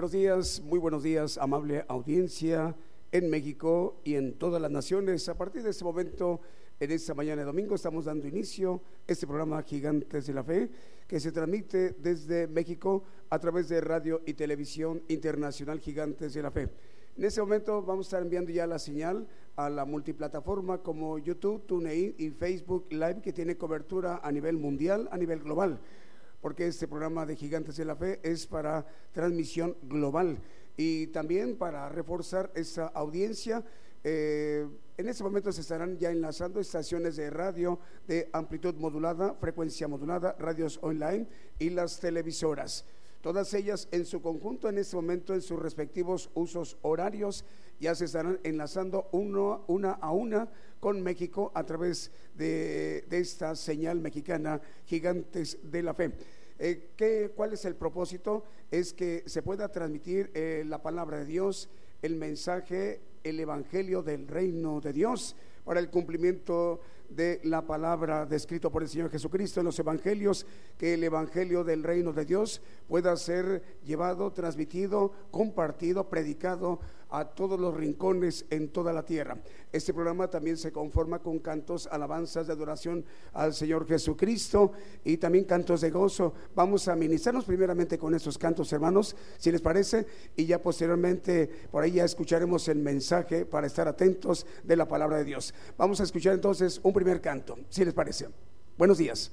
Buenos días, muy buenos días, amable audiencia en México y en todas las naciones. A partir de este momento, en esta mañana de domingo, estamos dando inicio a este programa Gigantes de la Fe, que se transmite desde México a través de radio y televisión internacional Gigantes de la Fe. En este momento vamos a estar enviando ya la señal a la multiplataforma como YouTube, TuneIn y Facebook Live, que tiene cobertura a nivel mundial, a nivel global porque este programa de Gigantes de la Fe es para transmisión global y también para reforzar esa audiencia. Eh, en este momento se estarán ya enlazando estaciones de radio de amplitud modulada, frecuencia modulada, radios online y las televisoras. Todas ellas en su conjunto en este momento en sus respectivos usos horarios ya se estarán enlazando uno, una a una con México a través de, esta señal mexicana Gigantes de la Fe. Eh, ¿qué, ¿Cuál es el propósito? Es que se pueda transmitir eh, la palabra de Dios, el mensaje, el evangelio del reino de Dios para el cumplimiento de la palabra descrito por el Señor Jesucristo en los evangelios, que el evangelio del reino de Dios pueda ser llevado, transmitido, compartido, predicado a todos los rincones en toda la tierra. Este programa también se conforma con cantos, alabanzas de adoración al Señor Jesucristo y también cantos de gozo. Vamos a ministrarnos primeramente con estos cantos, hermanos, si les parece, y ya posteriormente por ahí ya escucharemos el mensaje para estar atentos de la palabra de Dios. Vamos a escuchar entonces un primer canto, si les parece. Buenos días.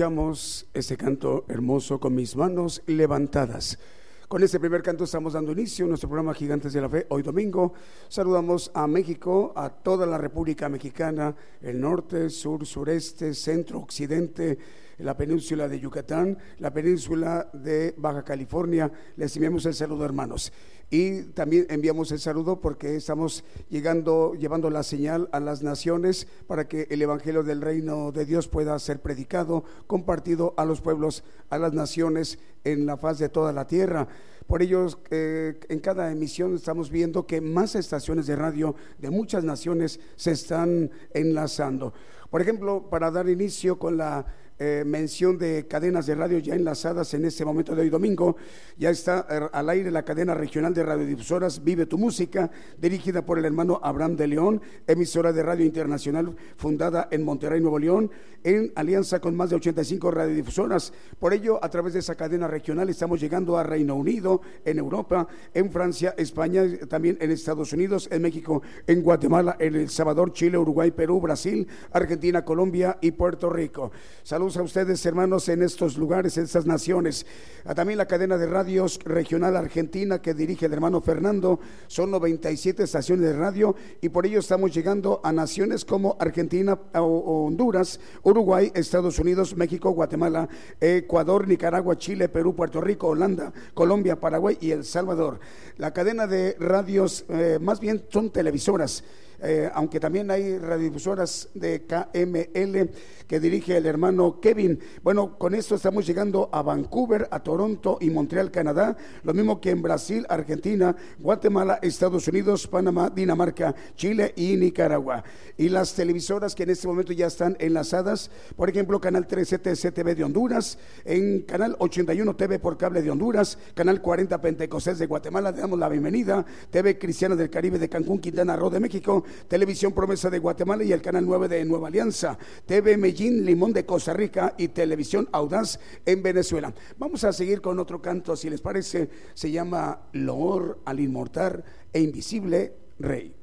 Escuchamos ese canto hermoso con mis manos levantadas. Con este primer canto estamos dando inicio a nuestro programa Gigantes de la Fe hoy domingo. Saludamos a México, a toda la República Mexicana, el norte, sur, sureste, centro, occidente, la península de Yucatán, la península de Baja California. Les enviamos el saludo, hermanos. Y también enviamos el saludo porque estamos llegando, llevando la señal a las naciones para que el Evangelio del Reino de Dios pueda ser predicado, compartido a los pueblos, a las naciones en la faz de toda la tierra. Por ello, eh, en cada emisión estamos viendo que más estaciones de radio de muchas naciones se están enlazando. Por ejemplo, para dar inicio con la eh, mención de cadenas de radio ya enlazadas en este momento de hoy domingo. Ya está eh, al aire la cadena regional de radiodifusoras Vive tu Música, dirigida por el hermano Abraham de León, emisora de radio internacional fundada en Monterrey, Nuevo León, en alianza con más de 85 radiodifusoras. Por ello, a través de esa cadena regional estamos llegando a Reino Unido, en Europa, en Francia, España, también en Estados Unidos, en México, en Guatemala, en El Salvador, Chile, Uruguay, Perú, Brasil, Argentina, Colombia y Puerto Rico. Saludos a ustedes, hermanos, en estos lugares, en estas naciones. A también la cadena de radios regional argentina que dirige el hermano Fernando. Son 97 estaciones de radio y por ello estamos llegando a naciones como Argentina, Honduras, Uruguay, Estados Unidos, México, Guatemala, Ecuador, Nicaragua, Chile, Perú, Puerto Rico, Holanda, Colombia, Paraguay y El Salvador. La cadena de radios, eh, más bien son televisoras. Eh, aunque también hay radiodifusoras de KML que dirige el hermano Kevin. Bueno, con esto estamos llegando a Vancouver, a Toronto y Montreal, Canadá, lo mismo que en Brasil, Argentina, Guatemala, Estados Unidos, Panamá, Dinamarca, Chile y Nicaragua. Y las televisoras que en este momento ya están enlazadas, por ejemplo, Canal 13 TCTV de Honduras, en Canal 81 TV por cable de Honduras, Canal 40 Pentecostés de Guatemala, le damos la bienvenida, TV Cristiana del Caribe de Cancún, Quintana Roo de México, Televisión Promesa de Guatemala y el Canal 9 de Nueva Alianza, TV Medellín Limón de Costa Rica y Televisión Audaz en Venezuela. Vamos a seguir con otro canto, si les parece, se llama Loor al inmortal e invisible Rey.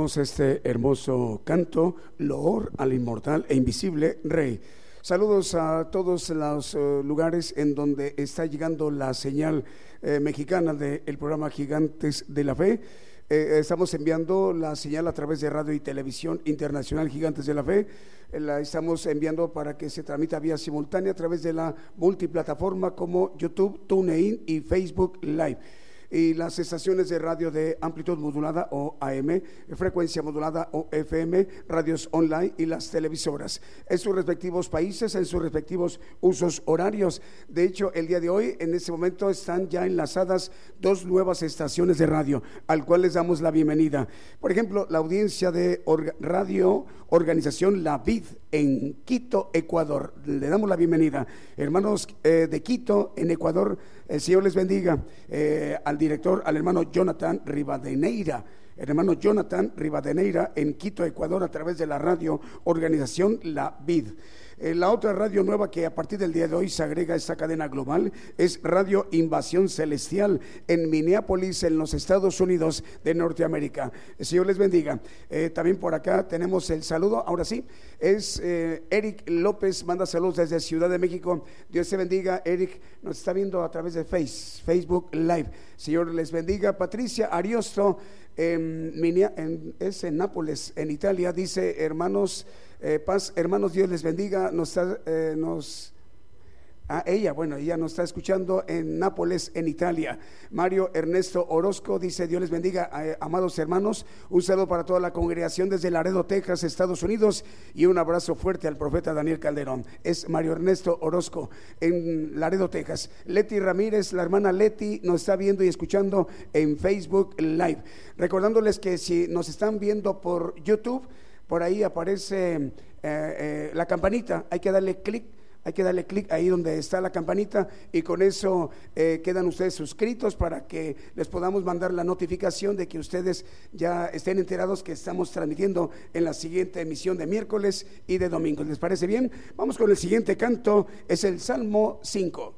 Este hermoso canto, Loor al inmortal e invisible Rey. Saludos a todos los eh, lugares en donde está llegando la señal eh, mexicana del programa Gigantes de la Fe. Eh, estamos enviando la señal a través de radio y televisión internacional Gigantes de la Fe. La estamos enviando para que se tramita vía simultánea a través de la multiplataforma como YouTube, TuneIn y Facebook Live y las estaciones de radio de amplitud modulada o AM, frecuencia modulada o FM, radios online y las televisoras en sus respectivos países, en sus respectivos usos horarios. De hecho, el día de hoy, en este momento, están ya enlazadas dos nuevas estaciones de radio, al cual les damos la bienvenida. Por ejemplo, la audiencia de radio Organización La Vid en Quito, Ecuador. Le damos la bienvenida. Hermanos eh, de Quito, en Ecuador, el Señor les bendiga. Eh, al director, al hermano Jonathan Rivadeneira. El hermano Jonathan Rivadeneira en Quito, Ecuador, a través de la radio Organización La Vid. Eh, la otra radio nueva que a partir del día de hoy se agrega a esta cadena global es Radio Invasión Celestial en Minneapolis, en los Estados Unidos de Norteamérica. Señor les bendiga. Eh, también por acá tenemos el saludo, ahora sí, es eh, Eric López, manda saludos desde Ciudad de México. Dios te bendiga, Eric, nos está viendo a través de Face, Facebook Live. Señor les bendiga. Patricia Ariosto, en Minia- en- es en Nápoles, en Italia, dice, hermanos, eh, paz, hermanos, Dios les bendiga, nos, está, eh, nos Ah, ella, bueno, ella nos está escuchando en Nápoles, en Italia. Mario Ernesto Orozco dice, Dios les bendiga, eh, amados hermanos. Un saludo para toda la congregación desde Laredo, Texas, Estados Unidos. Y un abrazo fuerte al profeta Daniel Calderón. Es Mario Ernesto Orozco en Laredo, Texas. Leti Ramírez, la hermana Leti, nos está viendo y escuchando en Facebook Live. Recordándoles que si nos están viendo por YouTube, por ahí aparece eh, eh, la campanita. Hay que darle clic hay que darle clic ahí donde está la campanita y con eso eh, quedan ustedes suscritos para que les podamos mandar la notificación de que ustedes ya estén enterados que estamos transmitiendo en la siguiente emisión de miércoles y de domingo. ¿Les parece bien? Vamos con el siguiente canto, es el Salmo 5.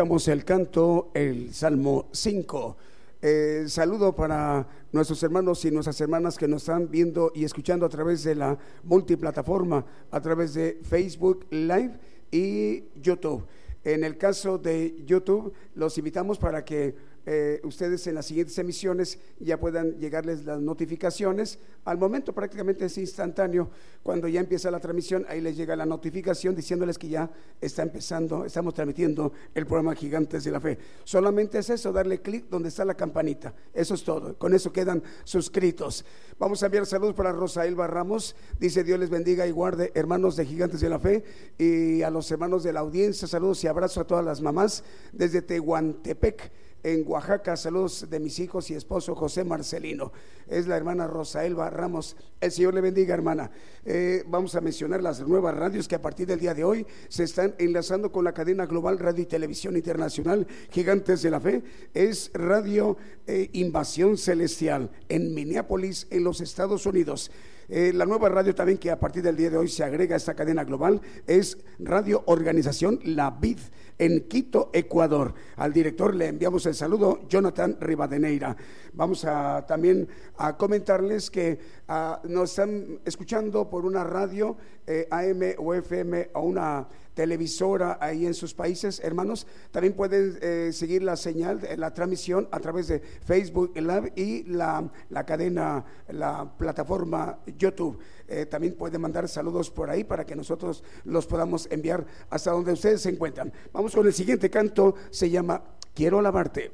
El canto, el Salmo 5. Eh, saludo para nuestros hermanos y nuestras hermanas que nos están viendo y escuchando a través de la multiplataforma, a través de Facebook Live y YouTube. En el caso de YouTube, los invitamos para que eh, ustedes en las siguientes emisiones ya puedan llegarles las notificaciones. Al momento prácticamente es instantáneo. Cuando ya empieza la transmisión, ahí les llega la notificación diciéndoles que ya está empezando, estamos transmitiendo el programa Gigantes de la Fe. Solamente es eso, darle clic donde está la campanita. Eso es todo. Con eso quedan suscritos. Vamos a enviar saludos para Rosael Ramos. Dice Dios les bendiga y guarde, hermanos de Gigantes de la Fe, y a los hermanos de la audiencia. Saludos y abrazos a todas las mamás desde Tehuantepec en Oaxaca. Saludos de mis hijos y esposo José Marcelino. Es la hermana Rosaelba Ramos. El Señor le bendiga, hermana. Eh, vamos a mencionar las nuevas radios que a partir del día de hoy se están enlazando con la cadena global Radio y Televisión Internacional Gigantes de la Fe. Es Radio eh, Invasión Celestial en Minneapolis, en los Estados Unidos. Eh, la nueva radio también que a partir del día de hoy se agrega a esta cadena global es Radio Organización La Vid en Quito, Ecuador. Al director le enviamos el saludo, Jonathan Rivadeneira. Vamos a también a comentarles que ah, nos están escuchando por una radio eh, AM o FM o una televisora ahí en sus países, hermanos. También pueden eh, seguir la señal, la transmisión a través de Facebook Live y la, la cadena, la plataforma YouTube. Eh, también pueden mandar saludos por ahí para que nosotros los podamos enviar hasta donde ustedes se encuentran. Vamos con el siguiente canto, se llama Quiero alabarte.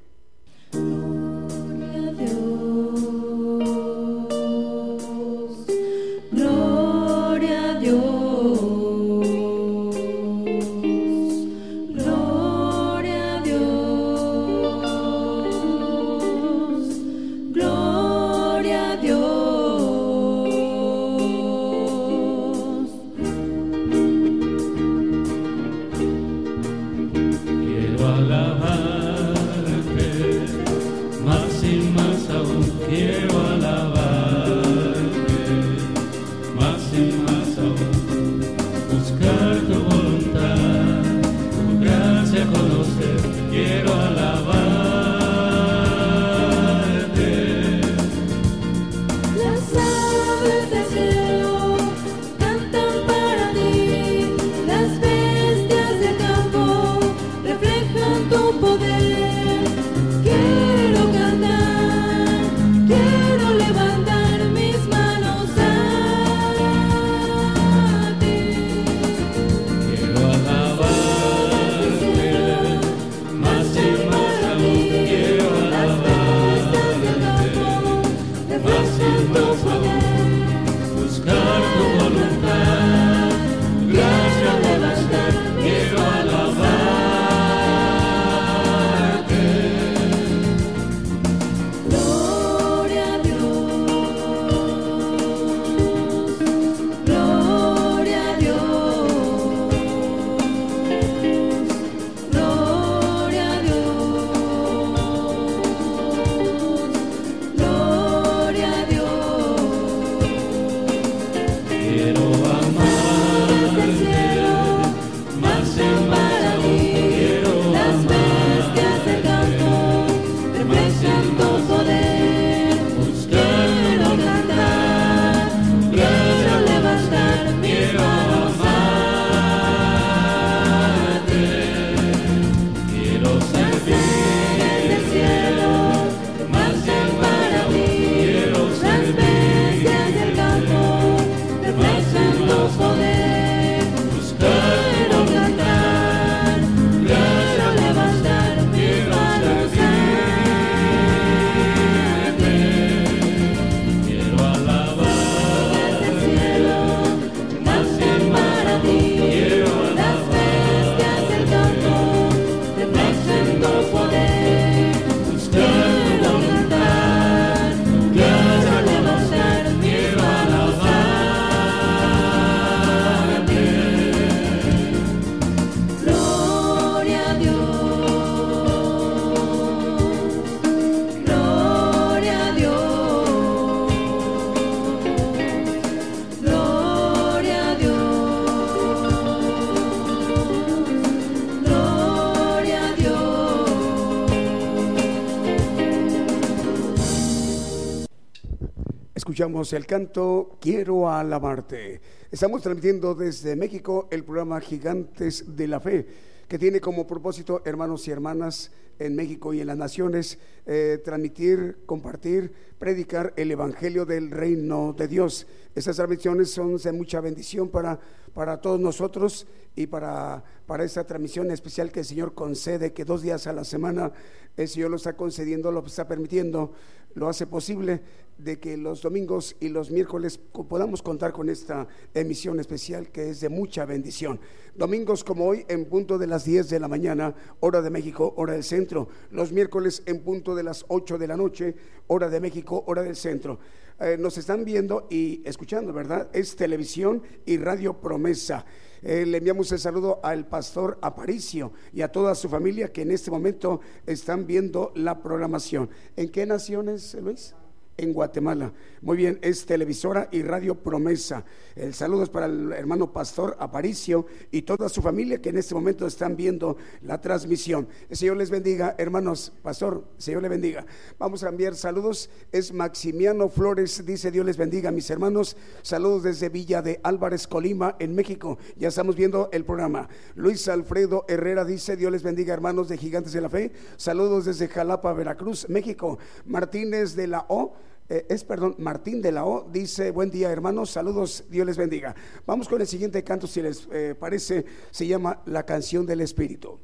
Escuchamos el canto Quiero alabarte. Estamos transmitiendo desde México el programa Gigantes de la Fe, que tiene como propósito, hermanos y hermanas, en México y en las naciones, eh, transmitir, compartir, predicar el Evangelio del Reino de Dios. Estas transmisiones son de mucha bendición para, para todos nosotros y para, para esta transmisión especial que el Señor concede, que dos días a la semana el Señor lo está concediendo, lo está permitiendo, lo hace posible de que los domingos y los miércoles podamos contar con esta emisión especial que es de mucha bendición. Domingos como hoy en punto de las 10 de la mañana, hora de México, hora del centro. Los miércoles en punto de las 8 de la noche, hora de México, hora del centro. Eh, nos están viendo y escuchando, ¿verdad? Es televisión y radio promesa. Eh, le enviamos el saludo al pastor Aparicio y a toda su familia que en este momento están viendo la programación. ¿En qué naciones, Luis? En Guatemala. Muy bien, es televisora y radio promesa. El saludo es para el hermano pastor Aparicio y toda su familia que en este momento están viendo la transmisión. El Señor les bendiga, hermanos, pastor, Señor le bendiga. Vamos a enviar saludos. Es Maximiano Flores, dice Dios les bendiga, mis hermanos. Saludos desde Villa de Álvarez, Colima, en México. Ya estamos viendo el programa. Luis Alfredo Herrera dice Dios les bendiga, hermanos de Gigantes de la Fe. Saludos desde Jalapa, Veracruz, México. Martínez de la O eh, es, perdón, Martín de la O, dice, buen día hermanos, saludos, Dios les bendiga. Vamos con el siguiente canto, si les eh, parece, se llama La canción del Espíritu.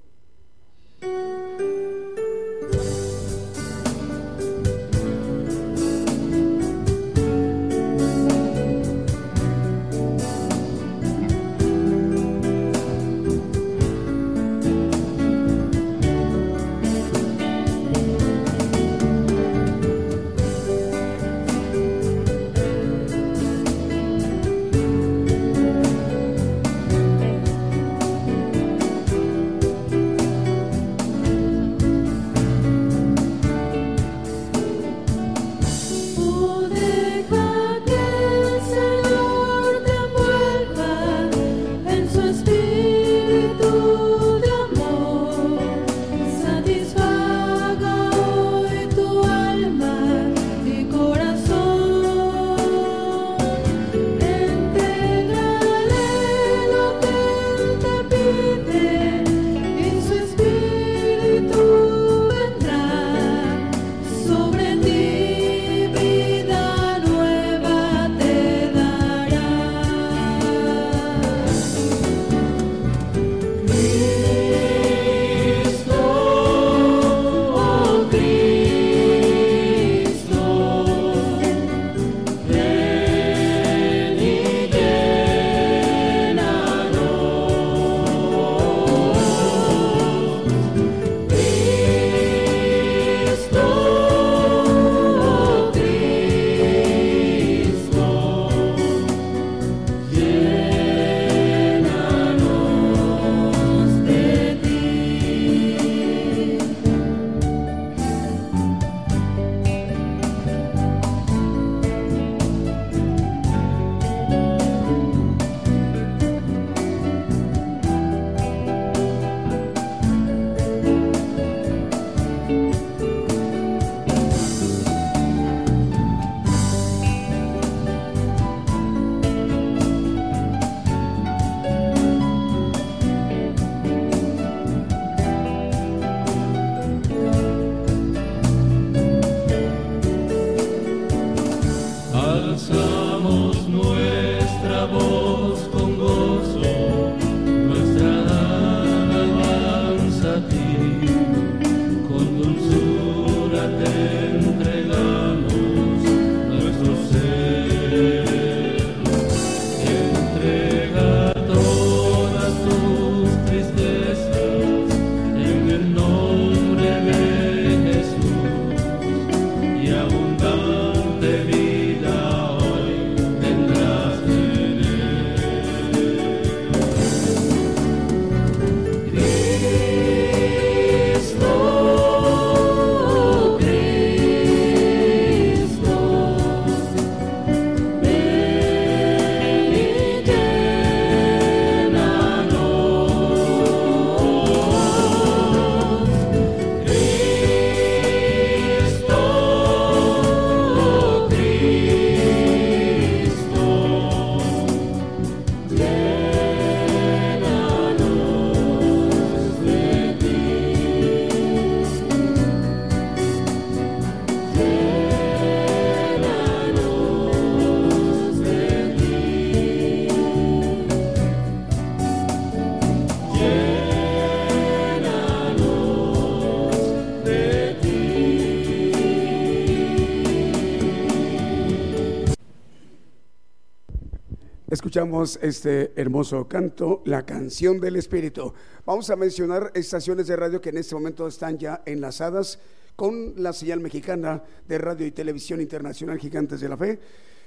Escuchamos este hermoso canto, la canción del Espíritu. Vamos a mencionar estaciones de radio que en este momento están ya enlazadas con la señal mexicana de radio y televisión internacional Gigantes de la Fe.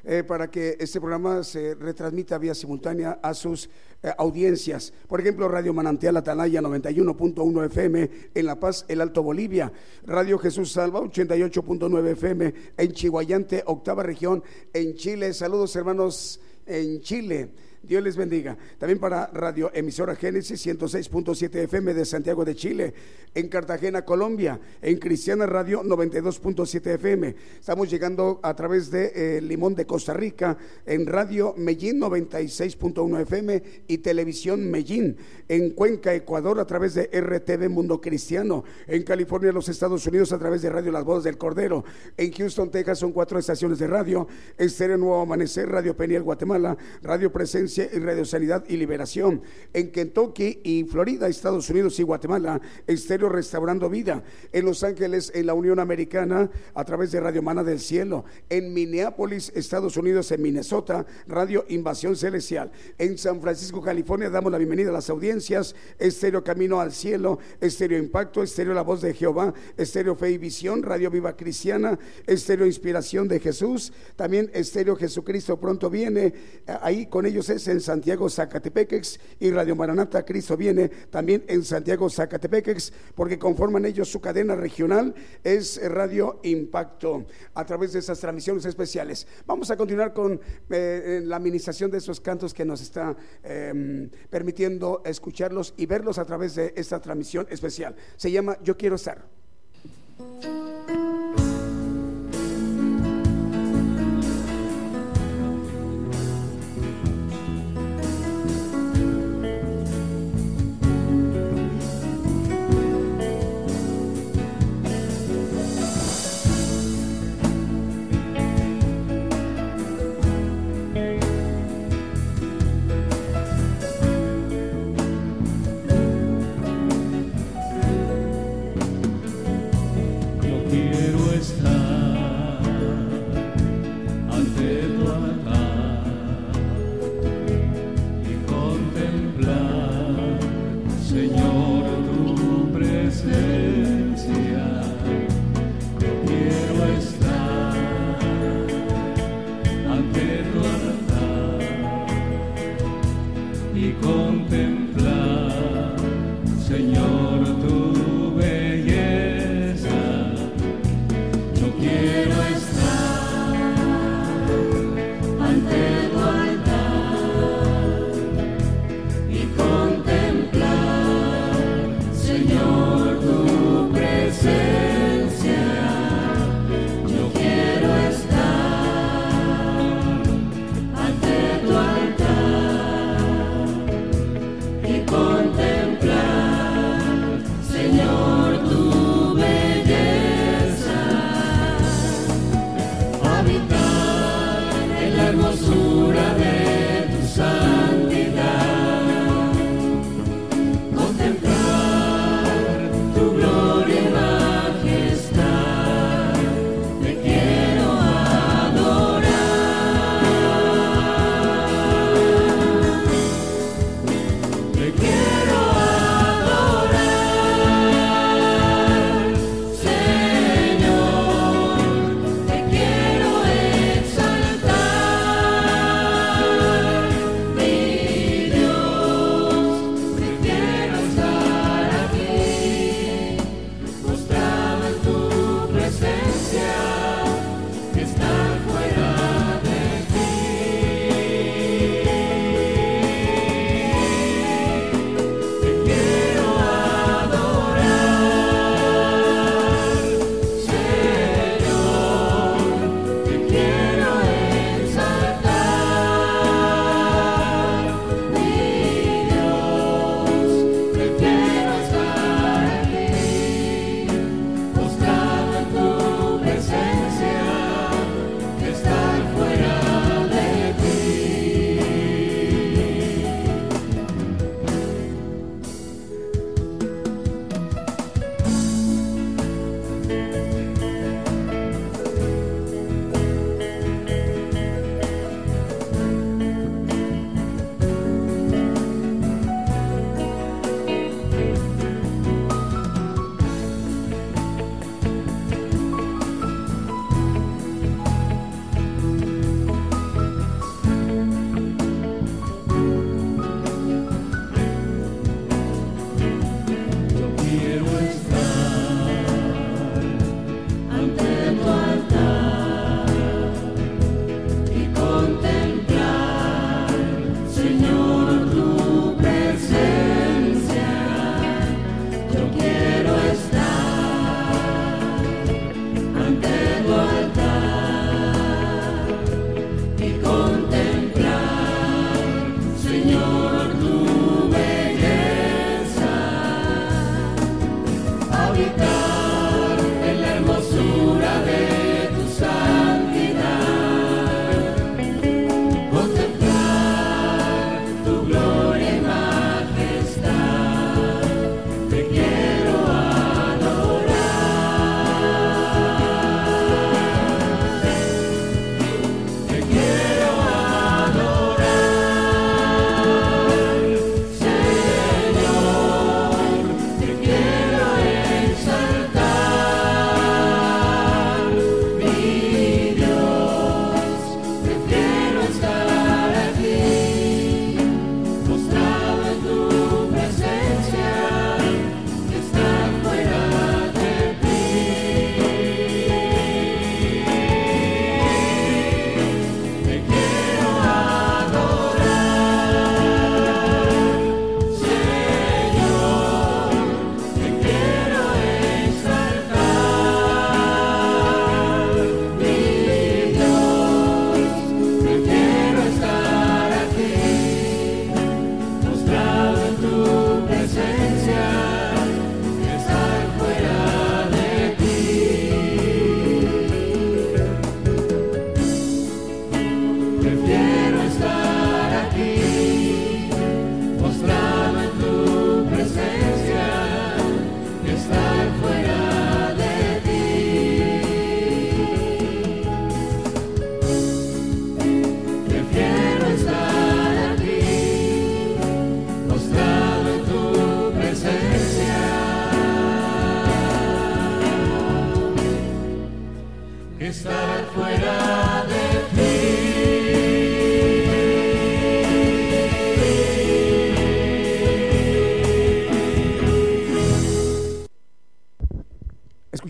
Eh, para que este programa se retransmita vía simultánea a sus eh, audiencias. Por ejemplo, Radio Manantial Atalaya 91.1 FM en La Paz, El Alto Bolivia. Radio Jesús Salva 88.9 FM en Chihuayante, octava región en Chile. Saludos hermanos en Chile. Dios les bendiga. También para Radio Emisora Génesis 106.7 FM de Santiago de Chile, en Cartagena, Colombia, en Cristiana Radio 92.7 FM. Estamos llegando a través de eh, Limón de Costa Rica, en Radio Medellín 96.1 FM y Televisión Medellín, en Cuenca, Ecuador, a través de RTV Mundo Cristiano, en California, los Estados Unidos, a través de Radio Las Bodas del Cordero, en Houston, Texas, son cuatro estaciones de radio, Estéreo Nuevo Amanecer, Radio Peniel, Guatemala, Radio Presencia y Radio Sanidad y Liberación. En Kentucky y Florida, Estados Unidos y Guatemala, Estéreo Restaurando Vida. En Los Ángeles, en la Unión Americana, a través de Radio Mana del Cielo. En Minneapolis, Estados Unidos, en Minnesota, Radio Invasión Celestial. En San Francisco, California, damos la bienvenida a las audiencias. Estéreo Camino al Cielo, Estéreo Impacto, Estéreo La Voz de Jehová, Estéreo Fe y Visión, Radio Viva Cristiana, Estéreo Inspiración de Jesús, también Estéreo Jesucristo pronto viene. Ahí con ellos es en Santiago Zacatepequex y Radio Maranata Cristo viene también en Santiago Zacatepequex porque conforman ellos su cadena regional es Radio Impacto a través de esas transmisiones especiales. Vamos a continuar con eh, la administración de esos cantos que nos está em, permitiendo escucharlos y verlos a través de esta transmisión especial. Se llama Yo quiero estar.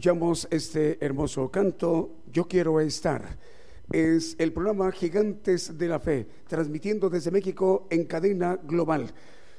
Escuchamos este hermoso canto, Yo quiero estar. Es el programa Gigantes de la Fe, transmitiendo desde México en cadena global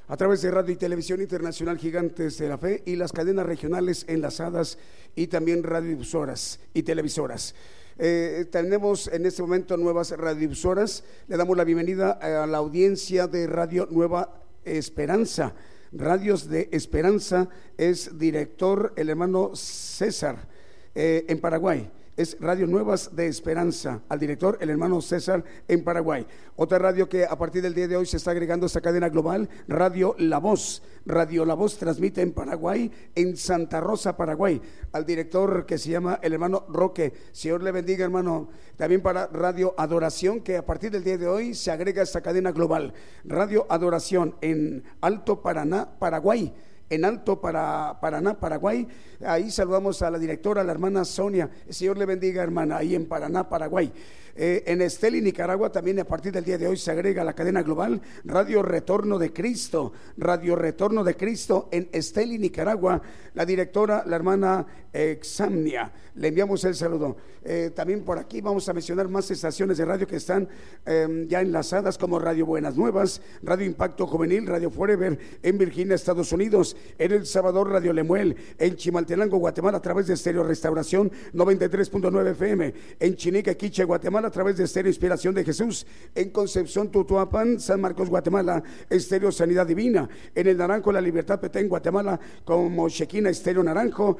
a través de Radio y Televisión Internacional Gigantes de la Fe y las cadenas regionales enlazadas y también radiodifusoras y televisoras. Eh, tenemos en este momento nuevas radiodifusoras. Le damos la bienvenida a la audiencia de Radio Nueva Esperanza. Radios de Esperanza es director el hermano César eh, en Paraguay es Radio Nuevas de Esperanza, al director, el hermano César, en Paraguay. Otra radio que a partir del día de hoy se está agregando a esta cadena global, Radio La Voz. Radio La Voz transmite en Paraguay, en Santa Rosa, Paraguay, al director que se llama el hermano Roque. Señor le bendiga, hermano. También para Radio Adoración, que a partir del día de hoy se agrega a esta cadena global. Radio Adoración en Alto Paraná, Paraguay en Alto para Paraná, Paraguay. Ahí saludamos a la directora, la hermana Sonia. El Señor le bendiga, hermana, ahí en Paraná, Paraguay. Eh, en Esteli, Nicaragua, también a partir del día de hoy se agrega la cadena global Radio Retorno de Cristo. Radio Retorno de Cristo en Esteli, Nicaragua. La directora, la hermana Examnia. Le enviamos el saludo. Eh, también por aquí vamos a mencionar más estaciones de radio que están em, ya enlazadas como Radio Buenas Nuevas, Radio Impacto Juvenil, Radio Forever en Virginia, Estados Unidos, en El Salvador, Radio Lemuel, en Chimaltenango, Guatemala, a través de Estéreo Restauración 93.9 FM, en Chinique, Quiche, Guatemala a través de Estéreo Inspiración de Jesús, en Concepción, Tutuapan, San Marcos, Guatemala, Estéreo Sanidad Divina, en el Naranjo, La Libertad Petén, Guatemala, como Chequina, Estéreo Naranjo,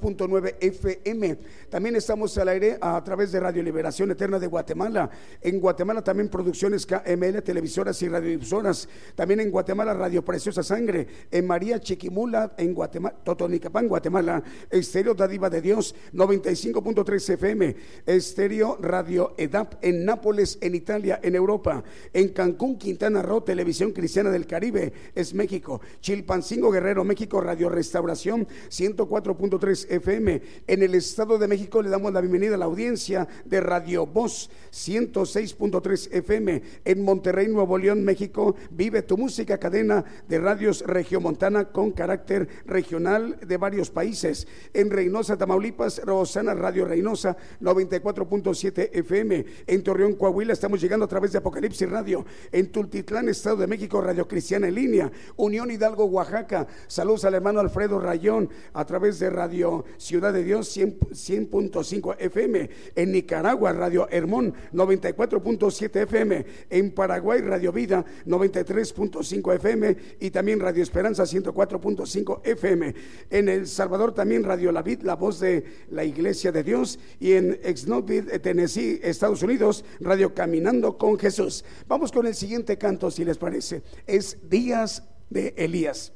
102.9 FM. También estamos al aire a través de Radio Liberación Eterna de Guatemala. En Guatemala también producciones KML, televisoras y radiodifusoras. También en Guatemala Radio Preciosa Sangre. En María Chiquimula, en Guatemala, Totonicapán, Guatemala. Estéreo Dadiva de Dios, 95.3 FM. Estéreo Radio EDAP en Nápoles, en Italia, en Europa. En Cancún, Quintana Roo, Televisión Cristiana del Caribe, es México. Chilpancingo, Guerrero, México, Radio Restauración 104.3 FM. En el Estado de México le damos la bienvenida a la audiencia de Radio Voz 106.3 FM. En Monterrey, Nuevo León, México, vive tu música, cadena de radios regiomontana con carácter regional de varios países. En Reynosa, Tamaulipas, Rosana Radio Reynosa 94.7 FM. En Torreón, Coahuila, estamos llegando a través de Apocalipsis Radio. En Tultitlán, Estado de México, Radio Cristiana en línea. Unión Hidalgo, Oaxaca. Saludos al hermano Alfredo Rayón a través de Radio Ciudad de Dios 100.5 FM. En Nicaragua, Radio Hermón 94.7 FM. En Paraguay, Radio Vida 93.5 FM. Y también Radio Esperanza 104.5 FM. En El Salvador también Radio La Vid, la voz de la Iglesia de Dios. Y en Exnovid, Tennessee, Estados Unidos, Radio Caminando con Jesús. Vamos con el siguiente canto, si les parece. Es Días de Elías.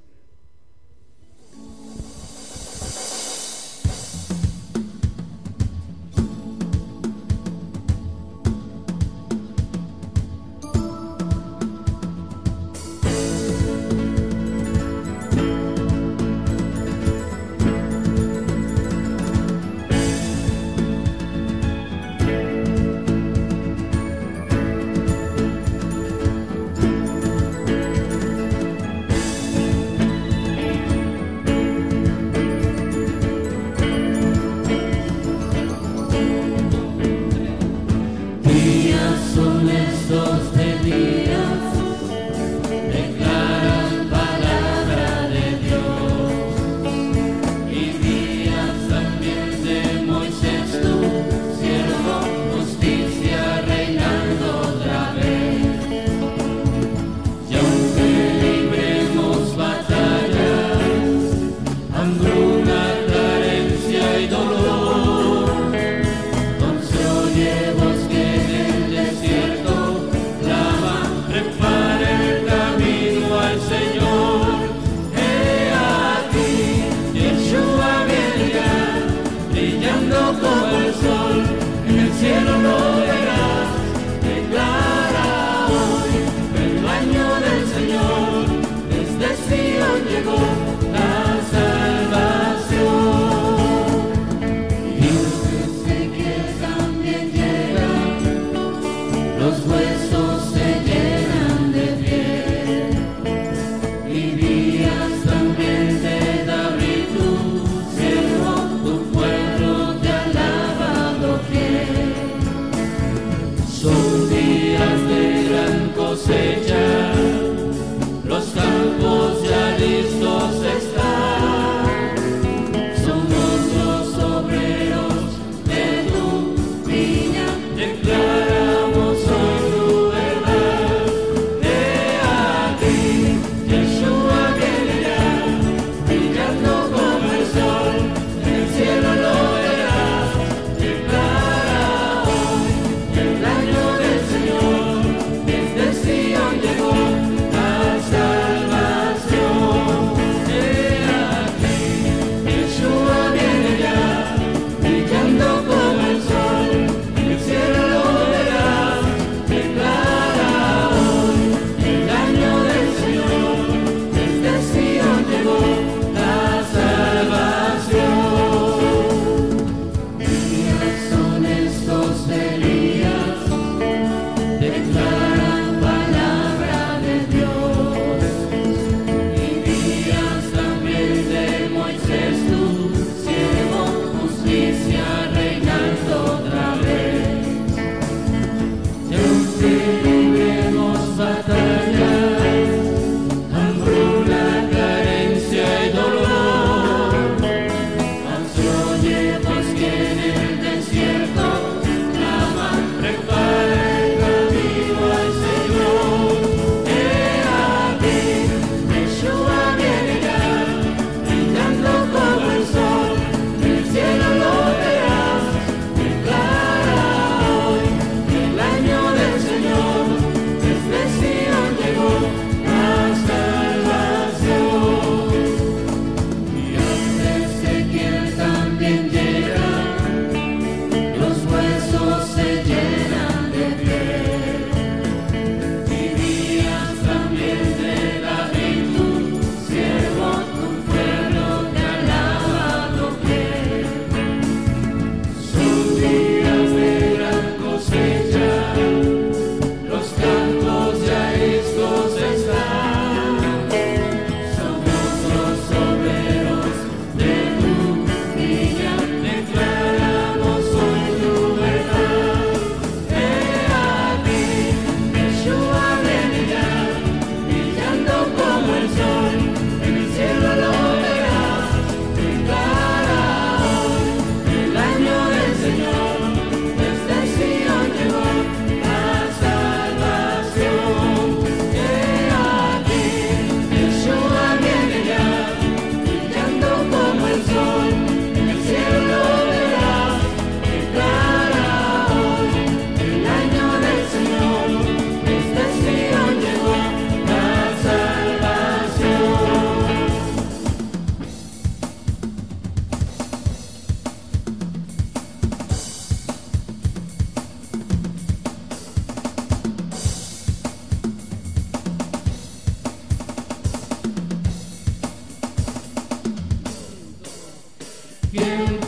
Bien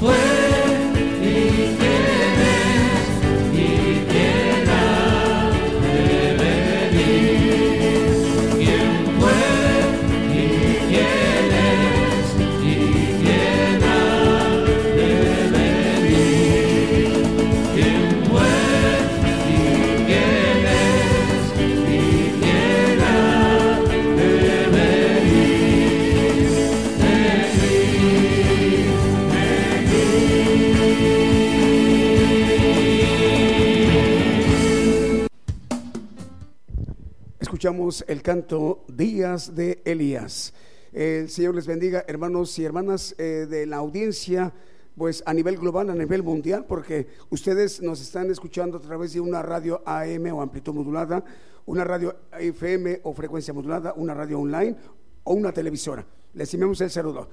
escuchamos el canto Días de Elías. El Señor les bendiga, hermanos y hermanas eh, de la audiencia, pues a nivel global, a nivel mundial, porque ustedes nos están escuchando a través de una radio AM o amplitud modulada, una radio FM o frecuencia modulada, una radio online o una televisora. Les enviamos el saludo.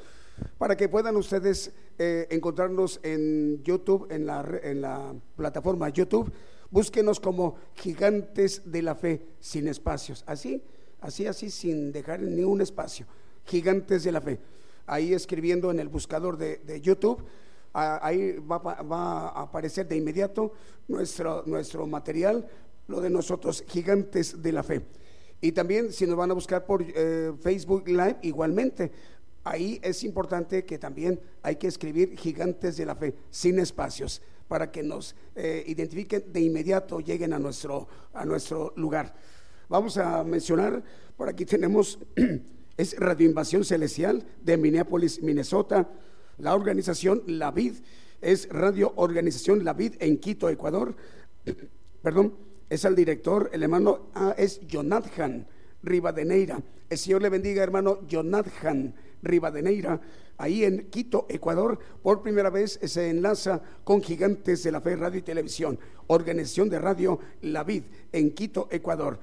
Para que puedan ustedes eh, encontrarnos en YouTube, en la, en la plataforma YouTube, búsquenos como gigantes de la fe, sin espacios. Así, así, así, sin dejar ni un espacio. Gigantes de la fe. Ahí escribiendo en el buscador de, YouTube, ahí va, va, a aparecer de inmediato nuestro, nuestro material, lo de nosotros, gigantes de la fe. Y también si nos van a buscar por eh, Facebook Live, igualmente. Ahí es importante que también hay que escribir gigantes de la fe, sin espacios, para que nos eh, identifiquen de inmediato, lleguen a nuestro, a nuestro lugar. Vamos a mencionar, por aquí tenemos, es Radio Invasión Celestial de Minneapolis, Minnesota. La organización La Vid es Radio Organización La Vid en Quito, Ecuador. Perdón, es el director, el hermano ah, es Jonathan Rivadeneira. El Señor le bendiga, hermano Jonathan Rivadeneira, ahí en Quito, Ecuador. Por primera vez se enlaza con Gigantes de la Fe Radio y Televisión, organización de radio La Vid, en Quito, Ecuador.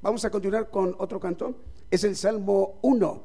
Vamos a continuar con otro canto. Es el Salmo 1.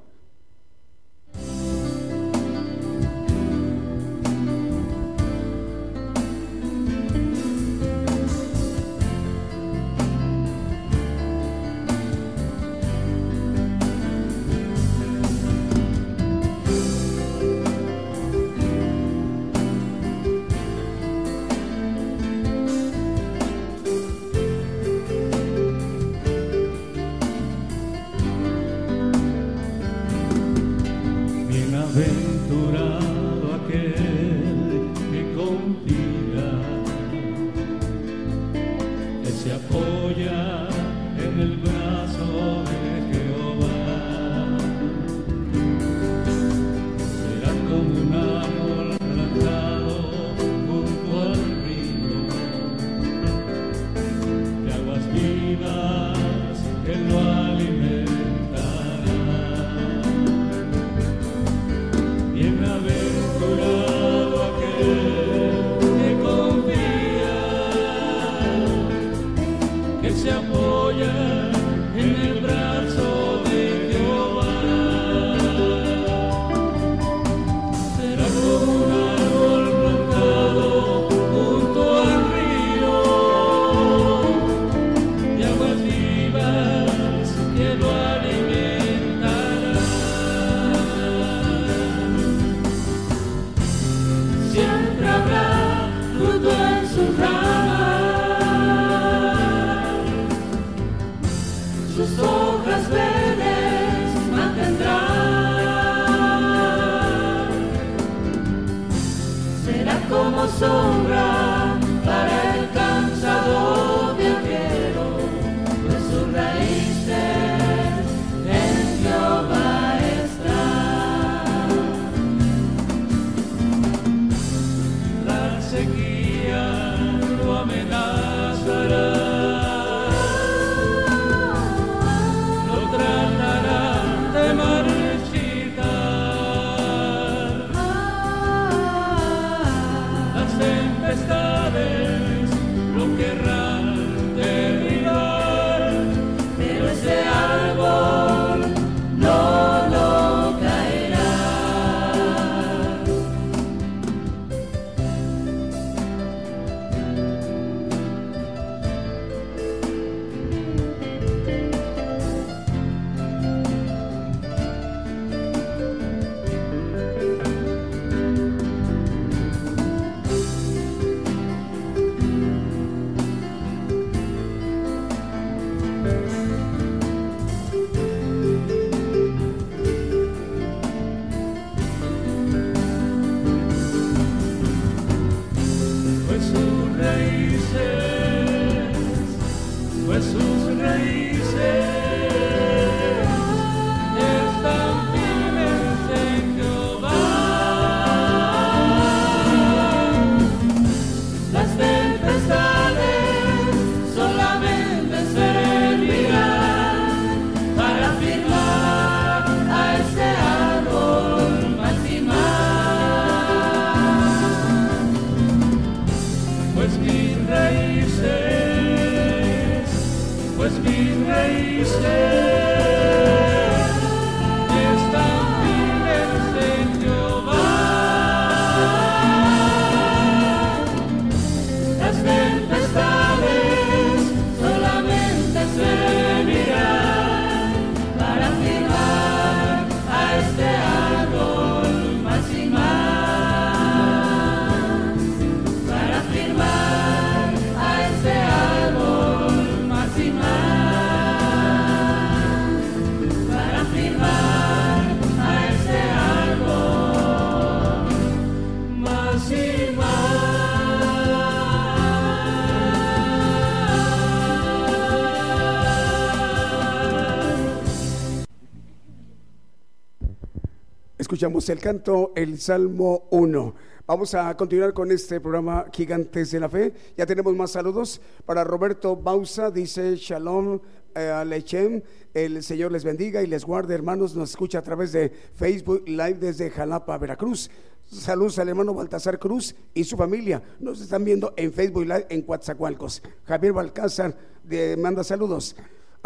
Escuchamos el canto, el Salmo 1. Vamos a continuar con este programa Gigantes de la Fe. Ya tenemos más saludos. Para Roberto Bausa, dice Shalom eh, Alechem. El Señor les bendiga y les guarde, hermanos. Nos escucha a través de Facebook Live desde Jalapa, Veracruz. Saludos al hermano Baltasar Cruz y su familia. Nos están viendo en Facebook Live en Coatzacoalcos. Javier Balcázar de, manda saludos.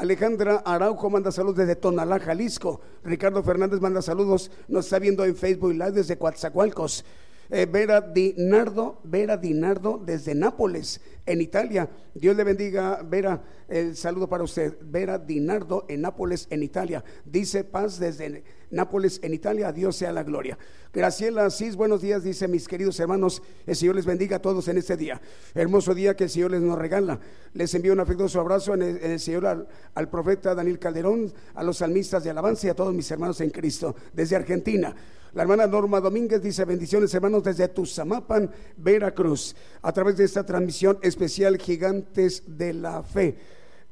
Alejandra Araujo manda saludos desde Tonalá, Jalisco. Ricardo Fernández manda saludos. Nos está viendo en Facebook Live desde Coatzacoalcos. Eh, Vera Dinardo, Vera Dinardo desde Nápoles, en Italia. Dios le bendiga, Vera, el saludo para usted. Vera Dinardo en Nápoles, en Italia. Dice paz desde Nápoles, en Italia. Dios sea la gloria. Graciela Asís, buenos días, dice mis queridos hermanos. El Señor les bendiga a todos en este día. Hermoso día que el Señor les nos regala. Les envío un afectuoso abrazo en el, Señor al, al, profeta Daniel Calderón, a los salmistas de alabanza y a todos mis hermanos en Cristo desde Argentina. La hermana Norma Domínguez dice bendiciones hermanos desde Tuzamapan, Veracruz, a través de esta transmisión especial Gigantes de la Fe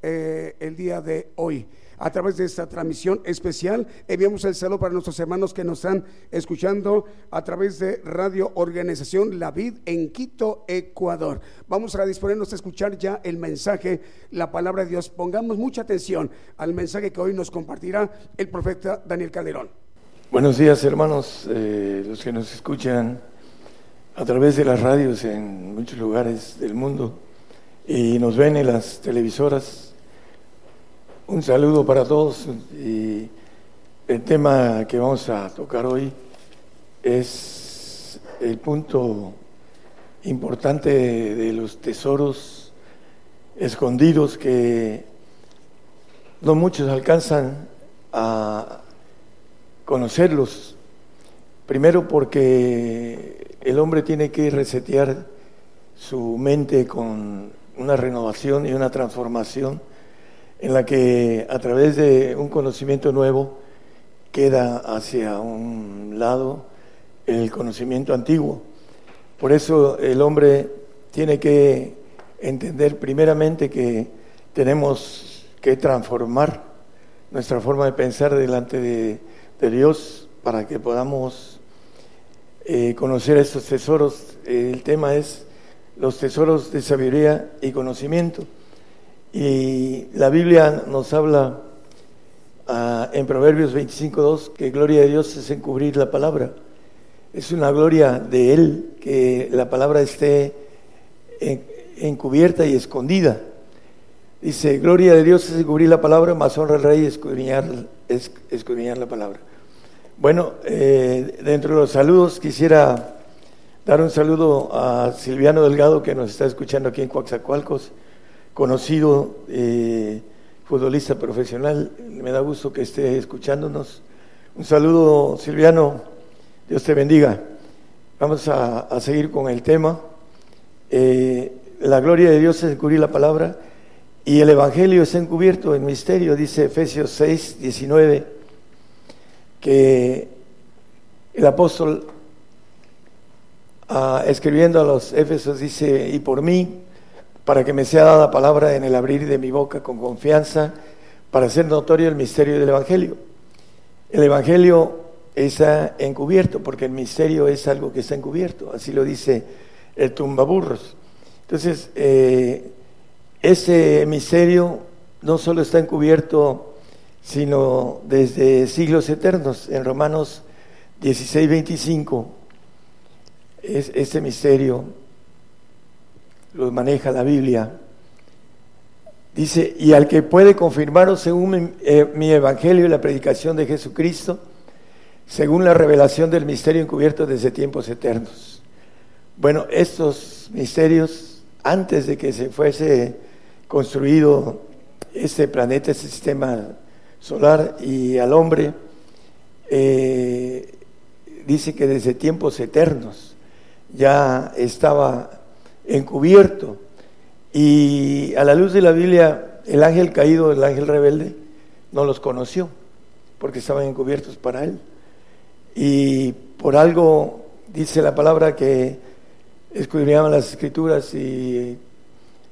eh, el día de hoy. A través de esta transmisión especial enviamos el saludo para nuestros hermanos que nos están escuchando a través de Radio Organización La Vid en Quito, Ecuador. Vamos a disponernos a escuchar ya el mensaje, la palabra de Dios. Pongamos mucha atención al mensaje que hoy nos compartirá el profeta Daniel Calderón. Buenos días hermanos, eh, los que nos escuchan a través de las radios en muchos lugares del mundo y nos ven en las televisoras. Un saludo para todos y el tema que vamos a tocar hoy es el punto importante de los tesoros escondidos que no muchos alcanzan a conocerlos. Primero porque el hombre tiene que resetear su mente con una renovación y una transformación en la que a través de un conocimiento nuevo queda hacia un lado el conocimiento antiguo. Por eso el hombre tiene que entender primeramente que tenemos que transformar nuestra forma de pensar delante de Dios para que podamos eh, conocer estos tesoros. El tema es los tesoros de sabiduría y conocimiento. Y la Biblia nos habla ah, en Proverbios 25.2 que gloria de Dios es encubrir la palabra. Es una gloria de Él que la palabra esté encubierta y escondida. Dice, gloria de Dios es encubrir la palabra, más honra al rey escudriñar, escudriñar la palabra. Bueno, eh, dentro de los saludos quisiera dar un saludo a Silviano Delgado que nos está escuchando aquí en Coaxacualcos, conocido eh, futbolista profesional. Me da gusto que esté escuchándonos. Un saludo, Silviano. Dios te bendiga. Vamos a, seguir con el tema. Eh, la gloria de Dios es encubrir la palabra y el Evangelio es encubierto en misterio, dice Efesios 6, 19 que el apóstol ah, escribiendo a los Éfesos dice, y por mí, para que me sea dada palabra en el abrir de mi boca con confianza, para hacer notorio el misterio del Evangelio. El Evangelio está encubierto, porque el misterio es algo que está encubierto, así lo dice el tumbaburros. Entonces, eh, ese misterio no solo está encubierto sino desde siglos eternos. En Romanos 16, 25, es este misterio los maneja la Biblia. Dice, y al que puede confirmaros según mi, eh, mi evangelio y la predicación de Jesucristo, según la revelación del misterio encubierto desde tiempos eternos. Bueno, estos misterios, antes de que se fuese construido este planeta, este sistema solar y al hombre, eh, dice que desde tiempos eternos ya estaba encubierto. Y a la luz de la Biblia, el ángel caído, el ángel rebelde, no los conoció, porque estaban encubiertos para él. Y por algo dice la palabra que escudriñaban las escrituras y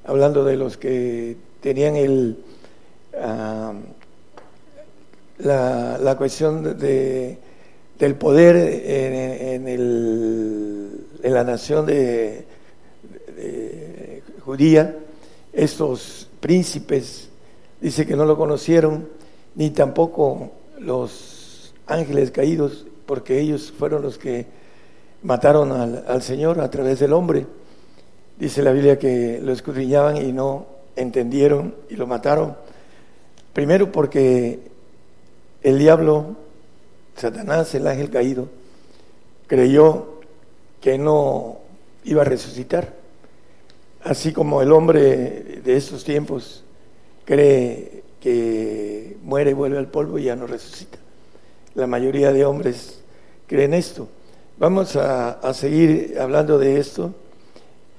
hablando de los que tenían el, ah, la, la, cuestión de, del poder en, el, en la nación de, de, judía, estos príncipes, dice que no lo conocieron, ni tampoco los ángeles caídos, porque ellos fueron los que mataron al, al Señor a través del hombre. Dice la Biblia que lo escudriñaban y no entendieron y lo mataron. Primero porque el diablo, Satanás, el ángel caído, creyó que no iba a resucitar. Así como el hombre de estos tiempos cree que muere y vuelve al polvo y ya no resucita. La mayoría de hombres creen esto. Vamos a, seguir hablando de esto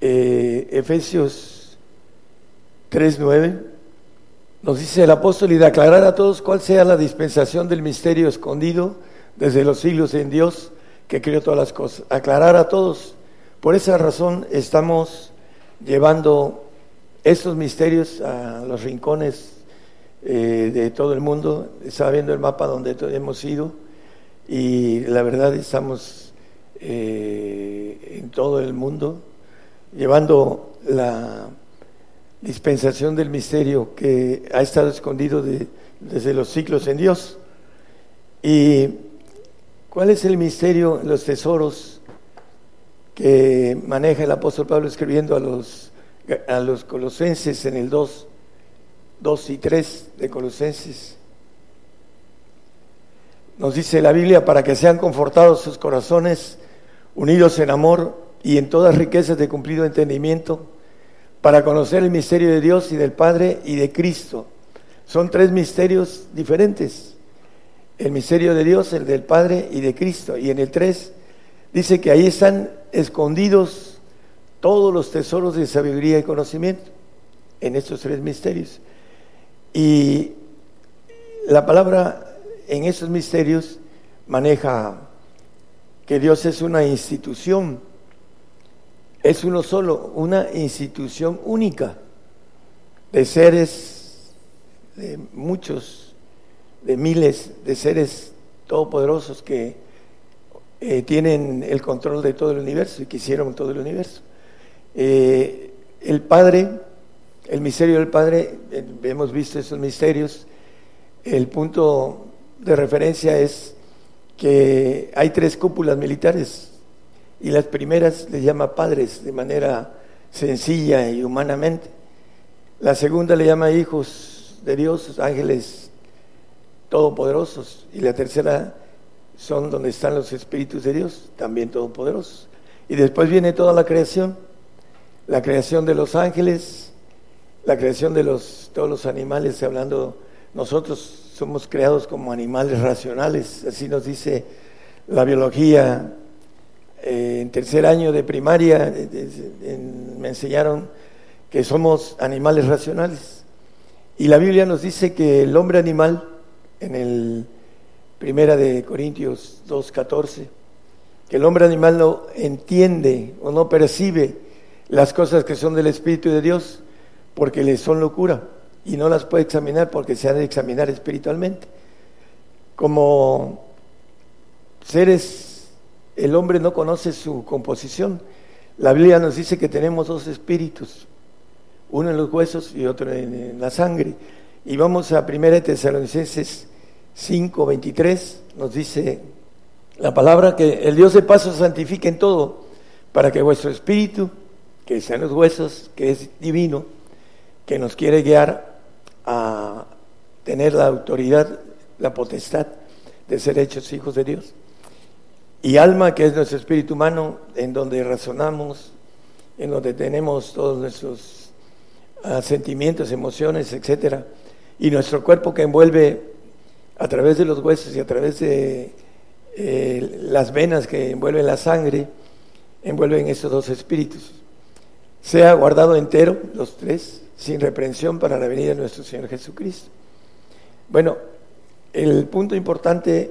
eh, Efesios 3.9, nos dice el apóstol y de aclarar a todos cuál sea la dispensación del misterio escondido desde los siglos en Dios que creó todas las cosas. Aclarar a todos. Por esa razón estamos llevando estos misterios a los rincones eh, de todo el mundo. Estaba viendo el mapa donde hemos ido y la verdad estamos eh, en todo el mundo llevando la dispensación del misterio que ha estado escondido desde los siglos en Dios. ¿Y cuál es el misterio, los tesoros que maneja el apóstol Pablo escribiendo a los, a los colosenses en el 2, 2 y 3 de Colosenses? Nos dice la Biblia, para que sean confortados sus corazones, unidos en amor, y en todas riquezas de cumplido entendimiento para conocer el misterio de Dios y del Padre y de Cristo. Son tres misterios diferentes. El misterio de Dios, el del Padre y de Cristo. Y en el tres dice que ahí están escondidos todos los tesoros de sabiduría y conocimiento, en estos tres misterios. Y la palabra en esos misterios maneja que Dios es una institución es uno solo, una institución única de seres, de muchos, de miles de seres todopoderosos que eh, tienen el control de todo el universo y quisieron todo el universo. Eh, el Padre, el misterio del Padre, eh, hemos visto esos misterios, el punto de referencia es que hay tres cúpulas militares y las primeras le llama padres de manera sencilla y humanamente. La segunda le llama hijos de Dios, ángeles todopoderosos. Y la tercera son donde están los espíritus de Dios, también todopoderosos. Y después viene toda la creación, la creación de los ángeles, la creación de los, todos los animales, hablando, nosotros somos creados como animales racionales, así nos dice la biología eh, en tercer año de primaria me enseñaron que somos animales racionales. Y la Biblia nos dice que el hombre animal, en el primera de Corintios 2.14, que el hombre animal no entiende o no percibe las cosas que son del Espíritu de Dios porque le son locura y no las puede examinar porque se han de examinar espiritualmente. Como seres el hombre no conoce su composición. La Biblia nos dice que tenemos dos espíritus, uno en los huesos y otro en, la sangre. Y vamos a 1 Tesalonicenses 5, 23, nos dice la palabra que el Dios de paso santifique en todo, para que vuestro espíritu, que está en los huesos, que es divino, que nos quiere guiar a tener la autoridad, la potestad de ser hechos hijos de Dios. Y alma, que es nuestro espíritu humano, en donde razonamos, en donde tenemos todos nuestros ah, sentimientos, emociones, etcétera, y nuestro cuerpo que envuelve a través de los huesos y a través de eh, las venas que envuelven la sangre, envuelven esos dos espíritus. Sea guardado entero, los tres, sin reprensión para la venida de nuestro Señor Jesucristo. Bueno, el punto importante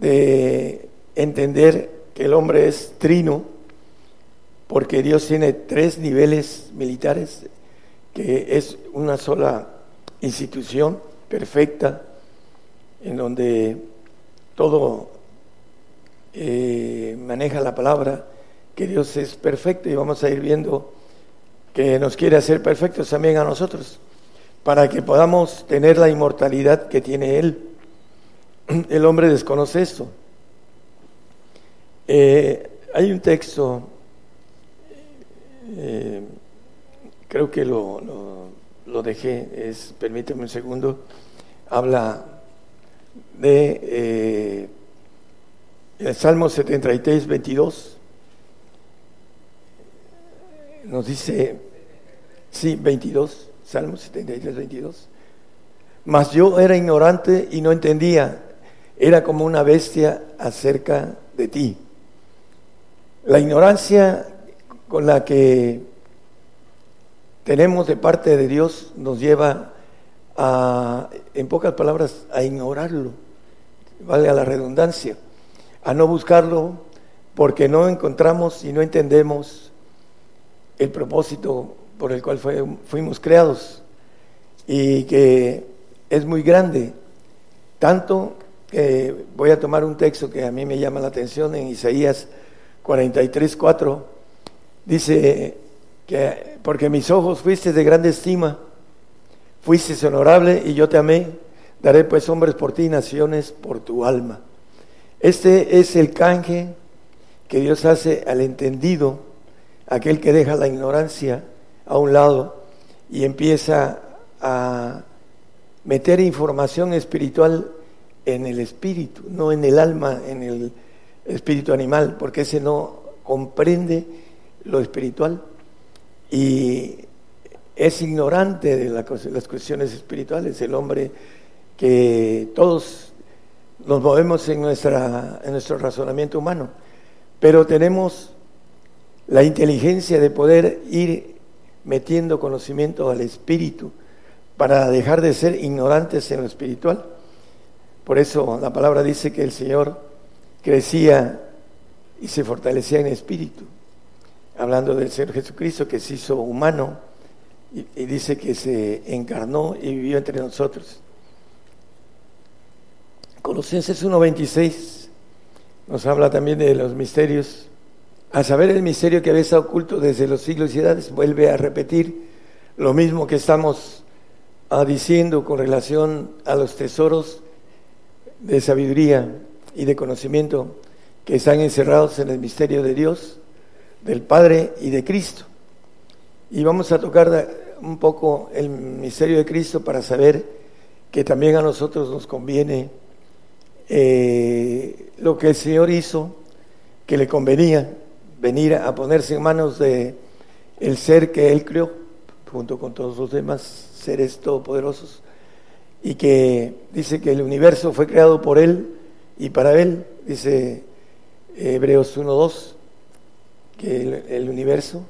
de entender que el hombre es trino, porque Dios tiene tres niveles militares, que es una sola institución perfecta, en donde todo eh, maneja la palabra, que Dios es perfecto y vamos a ir viendo que nos quiere hacer perfectos también a nosotros, para que podamos tener la inmortalidad que tiene Él. El hombre desconoce esto. Eh, hay un texto, eh, creo que lo, lo, dejé, es, permíteme un segundo, habla de eh, el Salmo 73, 22 nos dice, sí, 22, Salmo 73, 22. Mas yo era ignorante y no entendía, era como una bestia acerca de ti. La ignorancia con la que tenemos de parte de Dios nos lleva a, en pocas palabras, a ignorarlo, vale a la redundancia, a no buscarlo porque no encontramos y no entendemos el propósito por el cual fuimos creados. Y que es muy grande, tanto que voy a tomar un texto que a mí me llama la atención en Isaías 43, 4, dice que porque mis ojos fuiste de grande estima, fuiste honorable y yo te amé, daré pues hombres por ti, naciones por tu alma. Este es el canje que Dios hace al entendido aquel que deja la ignorancia a un lado y empieza a meter información espiritual en el espíritu, no en el alma, en el espíritu animal, porque ese no comprende lo espiritual y es ignorante de las cuestiones espirituales, el hombre que todos nos movemos en, nuestra, en nuestro razonamiento humano, pero tenemos la inteligencia de poder ir metiendo conocimiento al espíritu para dejar de ser ignorantes en lo espiritual. Por eso la palabra dice que el Señor crecía y se fortalecía en espíritu, hablando del Señor Jesucristo que se hizo humano y, dice que se encarnó y vivió entre nosotros. Colosenses 1.26 nos habla también de los misterios a saber el misterio que estado oculto desde los siglos y edades, vuelve a repetir lo mismo que estamos ah, diciendo con relación a los tesoros de sabiduría y de conocimiento que están encerrados en el misterio de Dios, del Padre y de Cristo. Y vamos a tocar un poco el misterio de Cristo para saber que también a nosotros nos conviene eh, lo que el Señor hizo, que le convenía venir a ponerse en manos de el ser que él creó, junto con todos los demás seres todopoderosos, y que dice que el universo fue creado por él y para él, dice Hebreos 1.2, que el universo,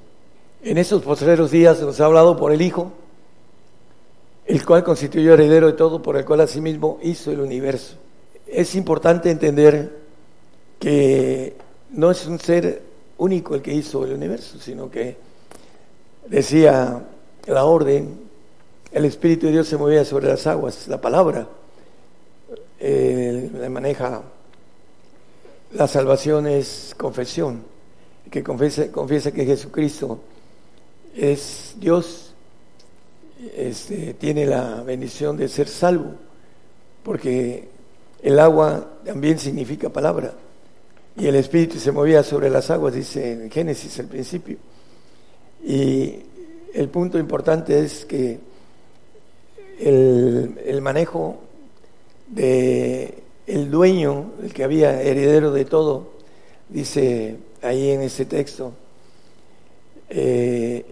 en esos postreros días nos ha hablado por el Hijo, el cual constituyó heredero de todo, por el cual asimismo hizo el universo. Es importante entender que no es un ser único el que hizo el universo, sino que decía la orden, el Espíritu de Dios se movía sobre las aguas, la palabra eh, le maneja la salvación es confesión, que confiesa, confiesa que Jesucristo es Dios, este, tiene la bendición de ser salvo, porque el agua también significa palabra y el Espíritu se movía sobre las aguas, dice en Génesis el principio. Y el punto importante es que el, el manejo de el dueño, el que había heredero de todo, dice ahí en ese texto, eh,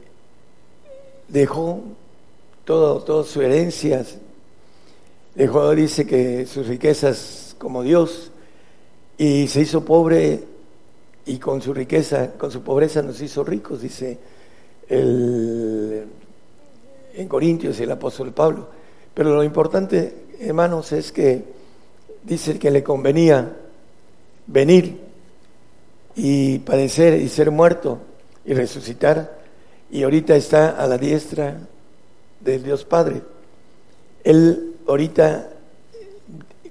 dejó todo, toda su herencia, dejó, dice que sus riquezas como Dios, y se hizo pobre y con su riqueza, con su pobreza nos hizo ricos, dice el, en Corintios el apóstol Pablo. Pero lo importante, hermanos, es que dice que le convenía venir y padecer y ser muerto y resucitar y ahorita está a la diestra del Dios Padre. Él ahorita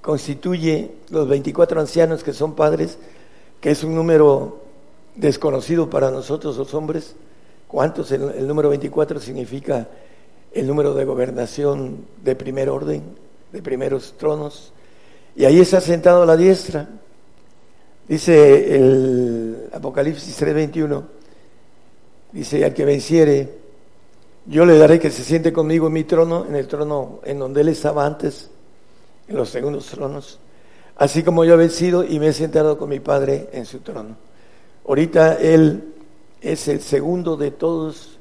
constituye los 24 ancianos que son padres, que es un número desconocido para nosotros los hombres. ¿Cuántos? El, número 24 significa el número de gobernación de primer orden, de primeros tronos. Y ahí está sentado a la diestra. Dice el Apocalipsis 3:21, dice, al que venciere, yo le daré que se siente conmigo en mi trono, en el trono en donde él estaba antes, en los segundos tronos, así como yo he vencido y me he sentado con mi Padre en su trono. Ahorita él es el segundo de todos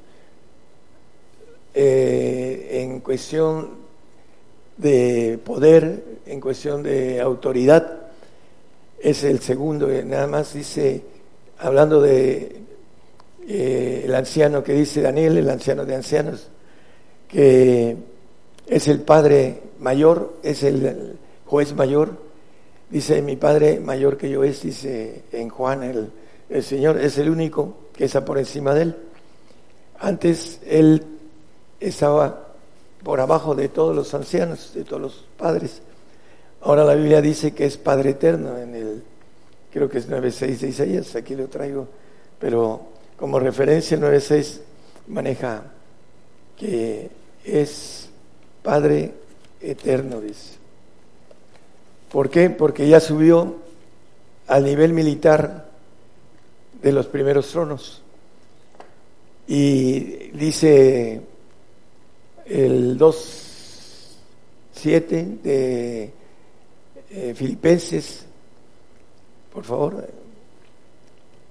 eh, en cuestión de poder, en cuestión de autoridad, es el segundo, eh, nada más dice, hablando de eh, el anciano que dice Daniel, el anciano de ancianos, que es el padre mayor, es el juez mayor, dice mi padre mayor que yo es, dice en Juan, el, el Señor es el único que está por encima de él. Antes él estaba por abajo de todos los ancianos, de todos los padres. Ahora la Biblia dice que es Padre eterno en el, creo que es 9.6 de Isaías, aquí lo traigo, pero como referencia el 9.6 maneja que es Padre eterno, dice. ¿Por qué? Porque ya subió al nivel militar de los primeros tronos. Y dice el 2.7 de eh, Filipenses, por favor.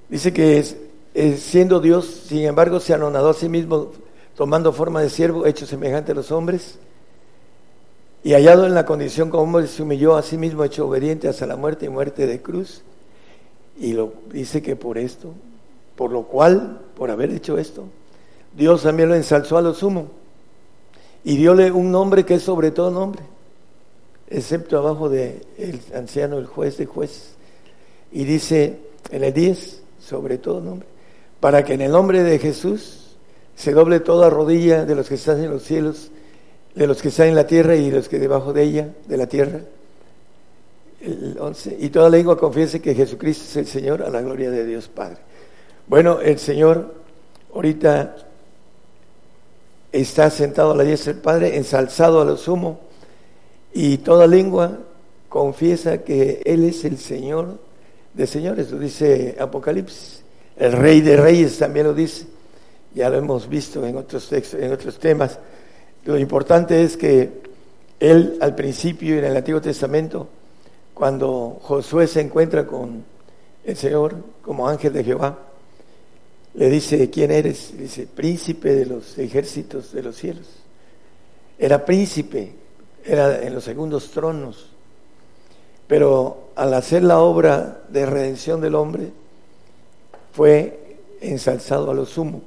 Dice que siendo Dios, sin embargo, se anonadó a sí mismo, tomando forma de siervo, hecho semejante a los hombres, y hallado en la condición como hombre, se humilló a sí mismo, hecho obediente hasta la muerte y muerte de cruz. Y lo dice que por esto, por lo cual, por haber hecho esto, Dios también lo ensalzó a lo sumo y diole un nombre que es sobre todo nombre, excepto abajo del el anciano, el juez de juez. Y dice en el 10, sobre todo nombre, para que en el nombre de Jesús se doble toda rodilla de los que están en los cielos, de los que están en la tierra y de los que debajo de ella, de la tierra. El 11, y toda lengua confiese que Jesucristo es el Señor a la gloria de Dios Padre. Bueno, el Señor ahorita está sentado a la diestra del Padre, ensalzado a lo sumo, y toda lengua confiesa que Él es el Señor de señores, lo dice Apocalipsis. El Rey de Reyes también lo dice, ya lo hemos visto en otros textos, en otros temas. Lo importante es que Él al principio en el Antiguo Testamento, cuando Josué se encuentra con el Señor como ángel de Jehová, le dice, ¿quién eres? Dice, príncipe de los ejércitos de los cielos. Era príncipe, era en los segundos tronos. Pero al hacer la obra de redención del hombre, fue ensalzado a lo sumo.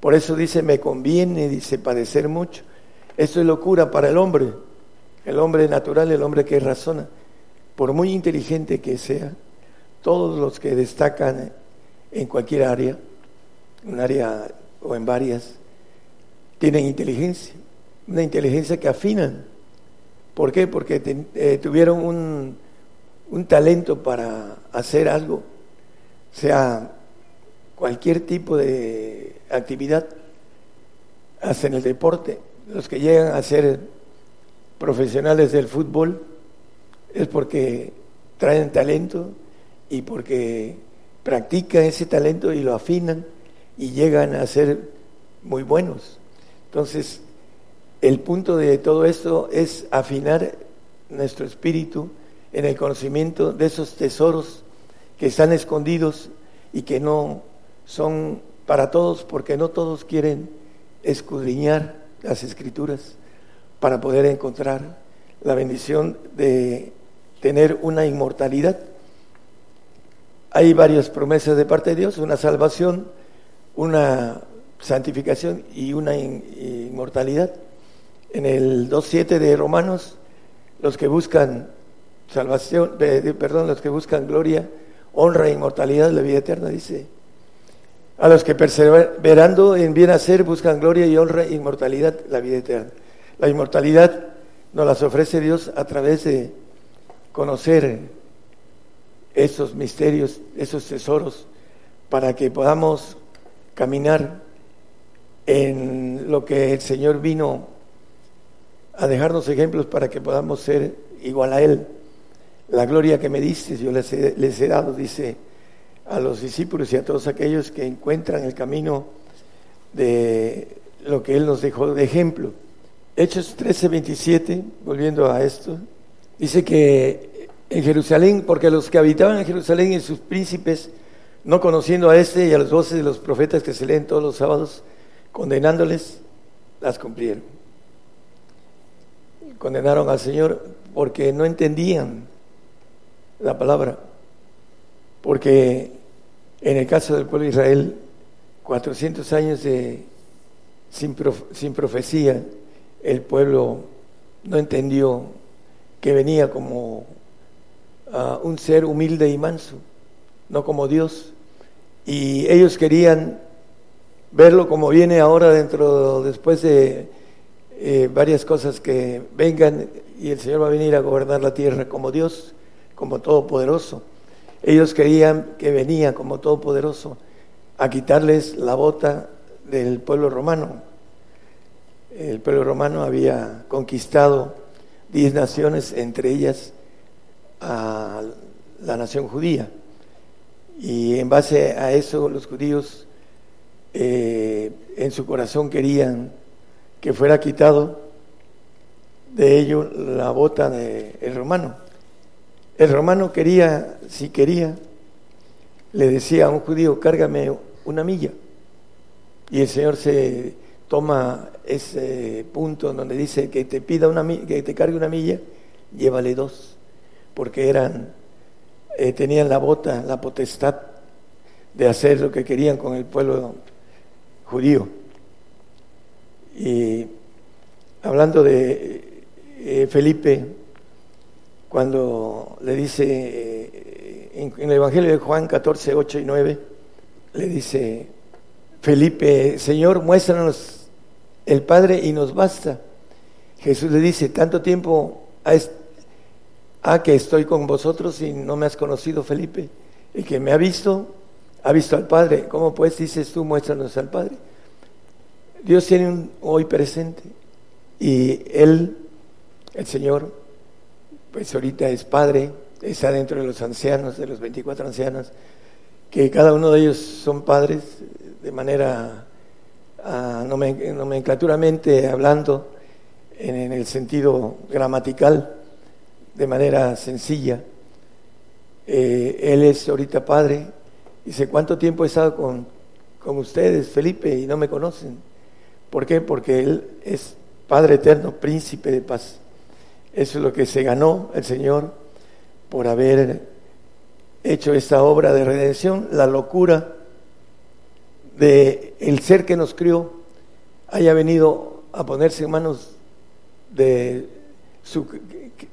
Por eso dice, me conviene, dice, padecer mucho. Esto es locura para el hombre, el hombre natural, el hombre que razona. Por muy inteligente que sea, todos los que destacan en cualquier área, un área o en varias, tienen inteligencia, una inteligencia que afinan. ¿Por qué? Porque eh, tuvieron un, un talento para hacer algo, sea cualquier tipo de actividad, hacen el deporte. Los que llegan a ser profesionales del fútbol es porque traen talento y porque practican ese talento y lo afinan y llegan a ser muy buenos. Entonces, el punto de todo esto es afinar nuestro espíritu en el conocimiento de esos tesoros que están escondidos y que no son para todos, porque no todos quieren escudriñar las escrituras para poder encontrar la bendición de tener una inmortalidad. Hay varias promesas de parte de Dios, una salvación, una santificación y una inmortalidad. En el 2.7 de Romanos, los que buscan salvación, perdón, los que buscan gloria, honra e inmortalidad, la vida eterna, dice. A los que perseverando en bien hacer buscan gloria y honra inmortalidad, la vida eterna. La inmortalidad nos las ofrece Dios a través de conocer esos misterios, esos tesoros, para que podamos caminar en lo que el Señor vino a dejarnos ejemplos para que podamos ser igual a Él. La gloria que me diste, yo les he, dado, dice a los discípulos y a todos aquellos que encuentran el camino de lo que Él nos dejó de ejemplo. Hechos 13, 27, volviendo a esto, dice que en Jerusalén, porque los que habitaban en Jerusalén y sus príncipes, no conociendo a este y a los voces de los profetas que se leen todos los sábados, condenándoles, las cumplieron. Condenaron al Señor porque no entendían la palabra, porque en el caso del pueblo de Israel, 400 años de, sin, profecía, el pueblo no entendió que venía como ah, un ser humilde y manso, no como Dios. Y ellos querían verlo como viene ahora dentro, después de eh, varias cosas que vengan y el Señor va a venir a gobernar la tierra como Dios, como Todopoderoso. Ellos creían que venía como Todopoderoso a quitarles la bota del pueblo romano. El pueblo romano había conquistado diez naciones, entre ellas a la nación judía. Y en base a eso los judíos eh, en su corazón querían que fuera quitado de ello la bota del romano. El romano quería, si quería, le decía a un judío, cárgame una milla. Y el Señor se toma ese punto donde dice que te pida una que te cargue una milla, llévale dos, porque eran eh, tenían la bota, la potestad de hacer lo que querían con el pueblo judío. Y hablando de eh, Felipe, cuando le dice eh, en, el Evangelio de Juan 14, 8 y 9, le dice, Felipe, Señor, muéstranos el Padre y nos basta. Jesús le dice, tanto tiempo ha que estoy con vosotros y no me has conocido, Felipe. El que me ha visto, ha visto al Padre. ¿Cómo pues dices tú, muéstranos al Padre? Dios tiene un hoy presente y Él, el Señor, pues ahorita es Padre, está dentro de los ancianos, de los 24 ancianos, que cada uno de ellos son padres de manera uh, nomenclaturamente hablando, en el sentido gramatical, de manera sencilla. Eh, él es ahorita Padre Dice, ¿cuánto tiempo he estado con, con ustedes, Felipe, y no me conocen? ¿Por qué? Porque Él es Padre eterno, príncipe de paz. Eso es lo que se ganó el Señor por haber hecho esta obra de redención, la locura de el ser que nos crió haya venido a ponerse en manos de su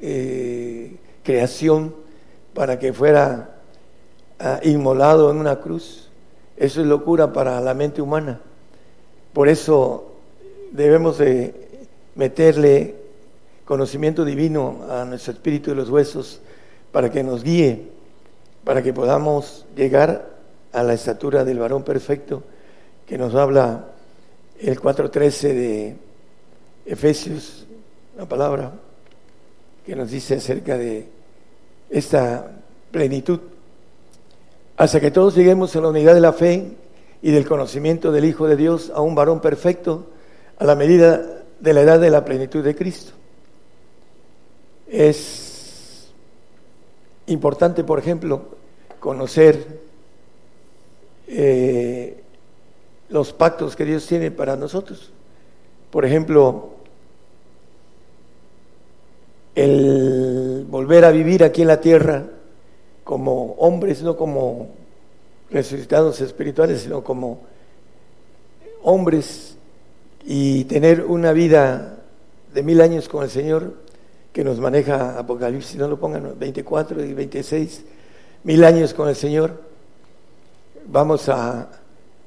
eh, creación para que fuera inmolado en una cruz. Eso es locura para la mente humana. Por eso debemos de meterle conocimiento divino a nuestro espíritu de los huesos para que nos guíe, para que podamos llegar a la estatura del varón perfecto que nos habla el 4.13 de Efesios, la palabra que nos dice acerca de esta plenitud hasta que todos lleguemos a la unidad de la fe y del conocimiento del Hijo de Dios a un varón perfecto a la medida de la edad de la plenitud de Cristo. Es importante, por ejemplo, conocer eh, los pactos que Dios tiene para nosotros. Por ejemplo, el volver a vivir aquí en la tierra como hombres, no como resucitados espirituales, sino como hombres y tener una vida de mil años con el Señor que nos maneja Apocalipsis, no lo pongan 24 y 26, mil años con el Señor, vamos a,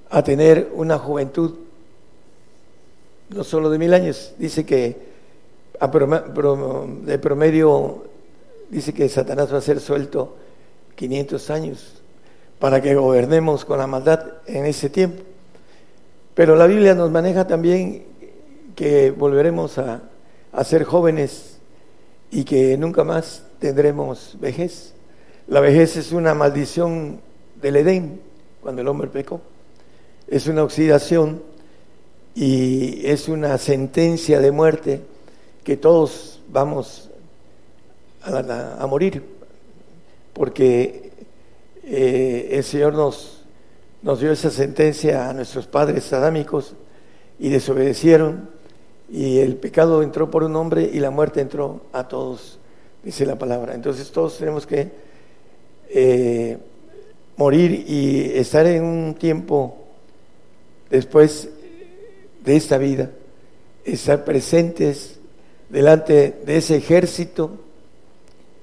a tener una juventud no solo de mil años, dice que de promedio, dice que Satanás va a ser suelto 500 años para que gobernemos con la maldad en ese tiempo. Pero la Biblia nos maneja también que volveremos a, a ser jóvenes y que nunca más tendremos vejez. La vejez es una maldición del Edén, cuando el hombre pecó. Es una oxidación y es una sentencia de muerte que todos vamos a, morir, porque eh, el Señor nos, nos dio esa sentencia a nuestros padres adámicos y desobedecieron y el pecado entró por un hombre y la muerte entró a todos, dice la palabra. Entonces todos tenemos que eh, morir y estar en un tiempo después de esta vida, estar presentes delante de ese ejército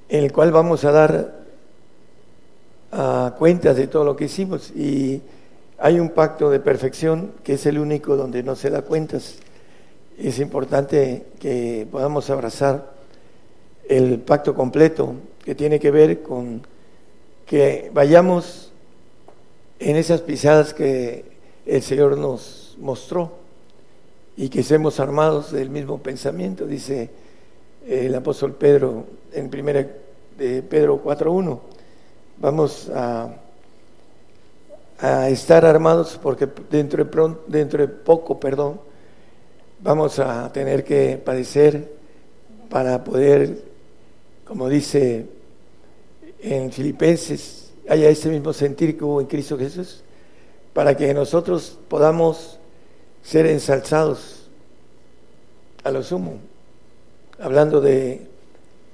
en el cual vamos a dar cuentas de todo lo que hicimos y hay un pacto de perfección que es el único donde no se da cuentas. Es importante que podamos abrazar el pacto completo que tiene que ver con que vayamos en esas pisadas que el Señor nos mostró y que seamos armados del mismo pensamiento, dice el apóstol Pedro en primera de Pedro 4.1. Vamos a, a estar armados porque dentro de, pronto, dentro de poco, perdón, vamos a tener que padecer para poder, como dice en Filipenses, haya ese mismo sentir que hubo en Cristo Jesús, para que nosotros podamos ser ensalzados a lo sumo, hablando de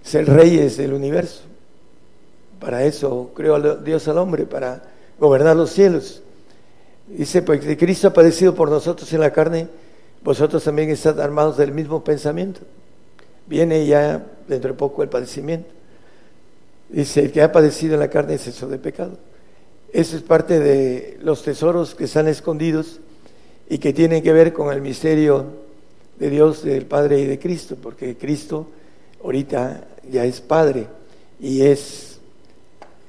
ser reyes del universo. Para eso creó Dios al hombre, para gobernar los cielos. Dice, pues Cristo ha padecido por nosotros en la carne, vosotros también estáis armados del mismo pensamiento. Viene ya dentro de poco el padecimiento. Dice, el que ha padecido en la carne es eso de pecado. Eso es parte de los tesoros que están escondidos y que tienen que ver con el misterio de Dios, del Padre y de Cristo, porque Cristo ahorita ya es Padre y es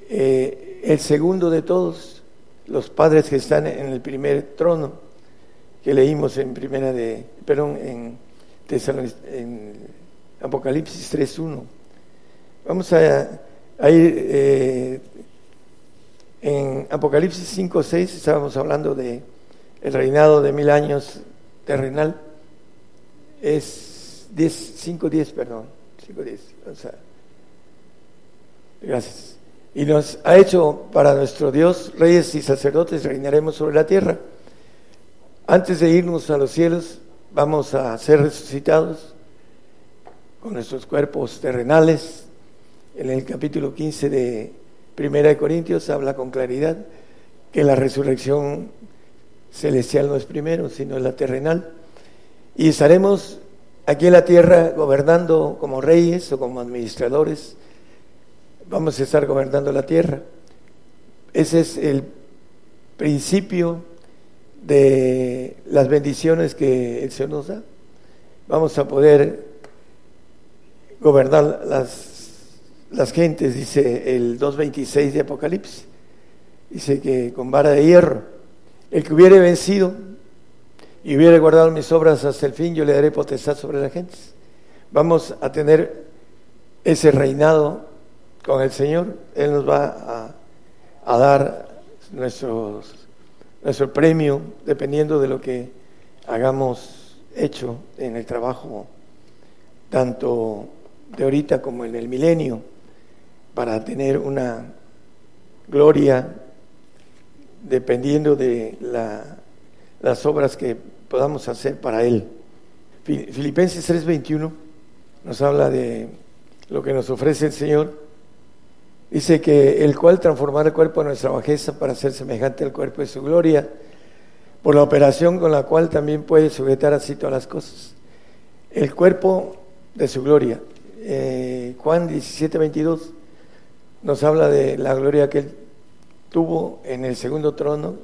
eh, el segundo de todos los padres que están en el primer trono que leímos en primera de, perdón, en, en Apocalipsis 3.1. Vamos a, ir eh, en Apocalipsis 5.6, estábamos hablando de el reinado de mil años terrenal es 5, 10, perdón, 5, 10. O sea, gracias. Y nos ha hecho para nuestro Dios reyes y sacerdotes, reinaremos sobre la tierra. Antes de irnos a los cielos, vamos a ser resucitados con nuestros cuerpos terrenales. En el capítulo 15 de Primera de Corintios habla con claridad que la resurrección celestial no es primero, sino la terrenal. Y estaremos aquí en la tierra gobernando como reyes o como administradores. Vamos a estar gobernando la tierra. Ese es el principio de las bendiciones que el Señor nos da. Vamos a poder gobernar las, las gentes, dice el 2.26 de Apocalipsis. Dice que con vara de hierro el que hubiere vencido y hubiere guardado mis obras hasta el fin, yo le daré potestad sobre la gente. Vamos a tener ese reinado con el Señor. Él nos va a, dar nuestros nuestro premio, dependiendo de lo que hagamos hecho en el trabajo, tanto de ahorita como en el milenio, para tener una gloria dependiendo de las obras que podamos hacer para Él. Filipenses 3:21 nos habla de lo que nos ofrece el Señor. Dice que el cual transformará el cuerpo de nuestra bajeza para ser semejante al cuerpo de su gloria, por la operación con la cual también puede sujetar así todas las cosas. El cuerpo de su gloria. Eh, Juan 17, 22 nos habla de la gloria que él tuvo en el segundo trono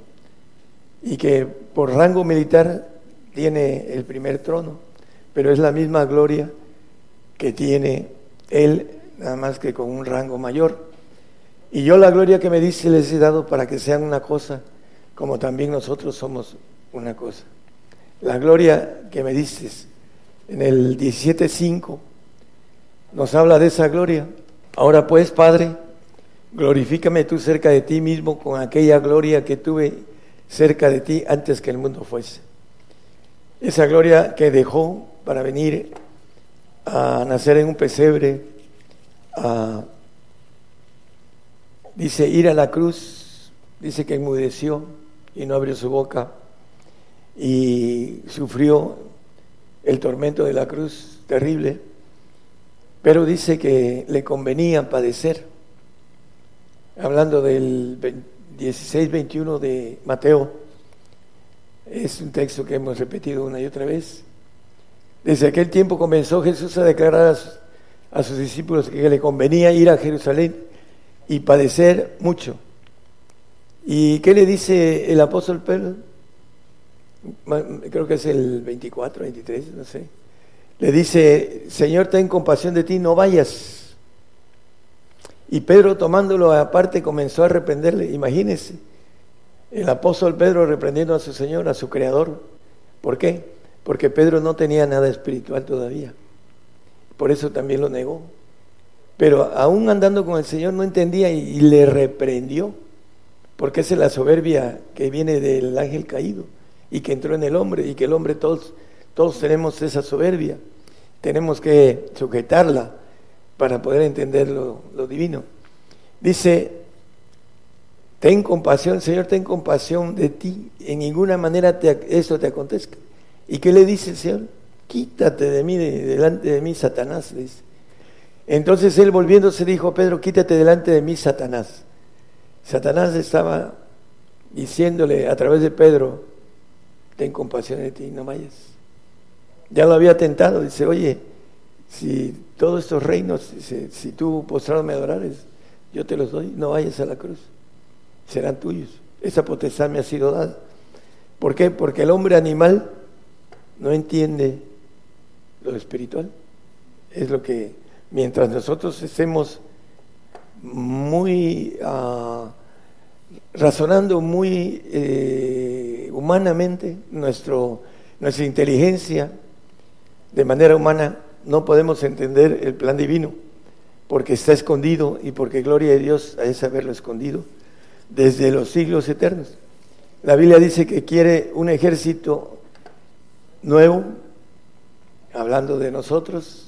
y que por rango militar tiene el primer trono, pero es la misma gloria que tiene él, nada más que con un rango mayor. Y yo la gloria que me dice les he dado para que sean una cosa, como también nosotros somos una cosa. La gloria que me dices en el 17.5 nos habla de esa gloria. Ahora pues, Padre, glorifícame tú cerca de ti mismo con aquella gloria que tuve cerca de ti antes que el mundo fuese. Esa gloria que dejó para venir a nacer en un pesebre, a, dice, ir a la cruz, dice que enmudeció y no abrió su boca y sufrió el tormento de la cruz terrible pero dice que le convenía padecer. Hablando del 16-21 de Mateo, es un texto que hemos repetido una y otra vez. Desde aquel tiempo comenzó Jesús a declarar a sus discípulos que le convenía ir a Jerusalén y padecer mucho. ¿Y qué le dice el apóstol Pedro? Creo que es el 24, 23, no sé le dice, Señor, ten compasión de ti, no vayas. Y Pedro tomándolo aparte comenzó a reprenderle. Imagínense, el apóstol Pedro reprendiendo a su Señor, a su Creador. ¿Por qué? Porque Pedro no tenía nada espiritual todavía. Por eso también lo negó. Pero aún andando con el Señor no entendía y, le reprendió. Porque esa es la soberbia que viene del ángel caído y que entró en el hombre y que el hombre todos todos tenemos esa soberbia, tenemos que sujetarla para poder entender lo, divino. Dice, ten compasión, Señor, ten compasión de ti, en ninguna manera eso te acontezca. ¿Y qué le dice el Señor? Quítate de mí, delante de mí, Satanás, dice. Entonces él volviéndose dijo, Pedro, quítate delante de mí, Satanás. Satanás estaba diciéndole a través de Pedro, ten compasión de ti, no vayas. Ya lo había tentado, dice, oye, si todos estos reinos, si tú postrado me adorares, yo te los doy, no vayas a la cruz, serán tuyos. Esa potestad me ha sido dada. ¿Por qué? Porque el hombre animal no entiende lo espiritual. Es lo que, mientras nosotros estemos muy uh, razonando muy eh, humanamente, nuestra inteligencia de manera humana no podemos entender el plan divino, porque está escondido y porque gloria de Dios es haberlo escondido desde los siglos eternos. La Biblia dice que quiere un ejército nuevo, hablando de nosotros,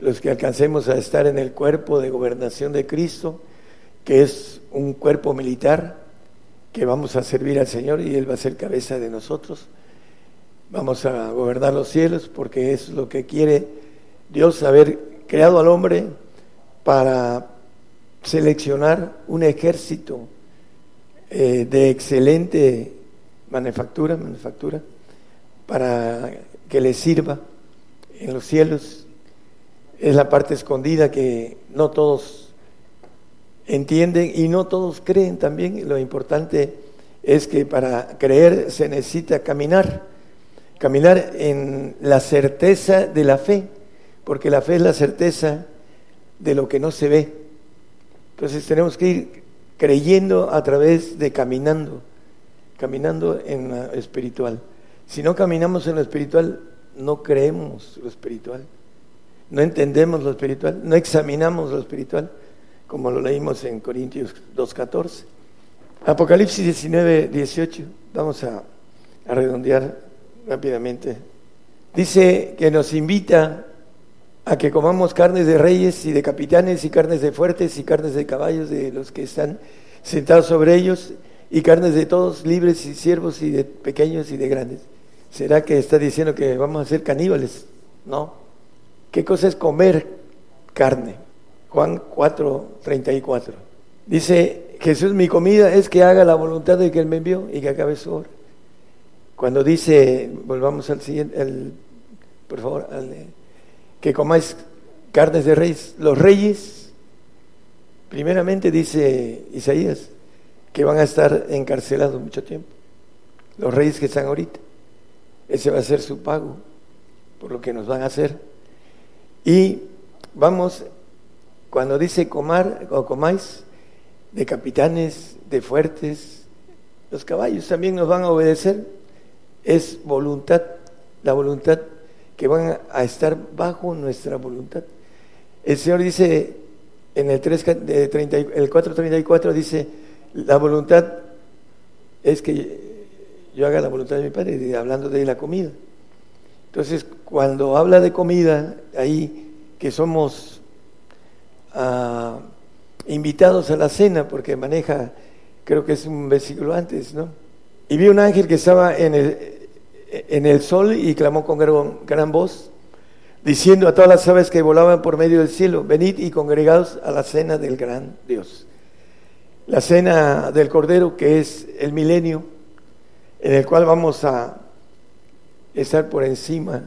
los que alcancemos a estar en el cuerpo de gobernación de Cristo, que es un cuerpo militar, que vamos a servir al Señor y Él va a ser cabeza de nosotros. Vamos a gobernar los cielos porque es lo que quiere Dios haber creado al hombre para seleccionar un ejército eh, de excelente manufactura, manufactura, para que le sirva en los cielos. Es la parte escondida que no todos entienden y no todos creen también. Lo importante es que para creer se necesita caminar caminar en la certeza de la fe, porque la fe es la certeza de lo que no se ve. Entonces tenemos que ir creyendo a través de caminando, caminando en lo espiritual. Si no caminamos en lo espiritual, no creemos lo espiritual, no entendemos lo espiritual, no examinamos lo espiritual, como lo leímos en Corintios 2.14. Apocalipsis 19, 18 vamos a, a redondear rápidamente. Dice que nos invita a que comamos carnes de reyes y de capitanes y carnes de fuertes y carnes de caballos de los que están sentados sobre ellos y carnes de todos, libres y siervos y de pequeños y de grandes. ¿Será que está diciendo que vamos a ser caníbales? No. ¿Qué cosa es comer carne? Juan 4, 34. Dice, Jesús, mi comida es que haga la voluntad de que Él me envió y que acabe su obra. Cuando dice, volvamos al siguiente, el, por favor, al, que comáis carnes de reyes, los reyes, primeramente dice Isaías, que van a estar encarcelados mucho tiempo. Los reyes que están ahorita. Ese va a ser su pago por lo que nos van a hacer. Y vamos, cuando dice comar o comáis, de capitanes, de fuertes, los caballos también nos van a obedecer. Es voluntad, la voluntad que van a estar bajo nuestra voluntad. El Señor dice en el, 3, el 4.34, dice, la voluntad es que yo haga la voluntad de mi Padre, hablando de la comida. Entonces, cuando habla de comida, ahí que somos ah, invitados a la cena, porque maneja, creo que es un versículo antes, ¿no? Y vi un ángel que estaba en el, en el sol y clamó con gran, gran voz, diciendo a todas las aves que volaban por medio del cielo, venid y congregados a la cena del gran Dios la cena del Cordero, que es el milenio, en el cual vamos a estar por encima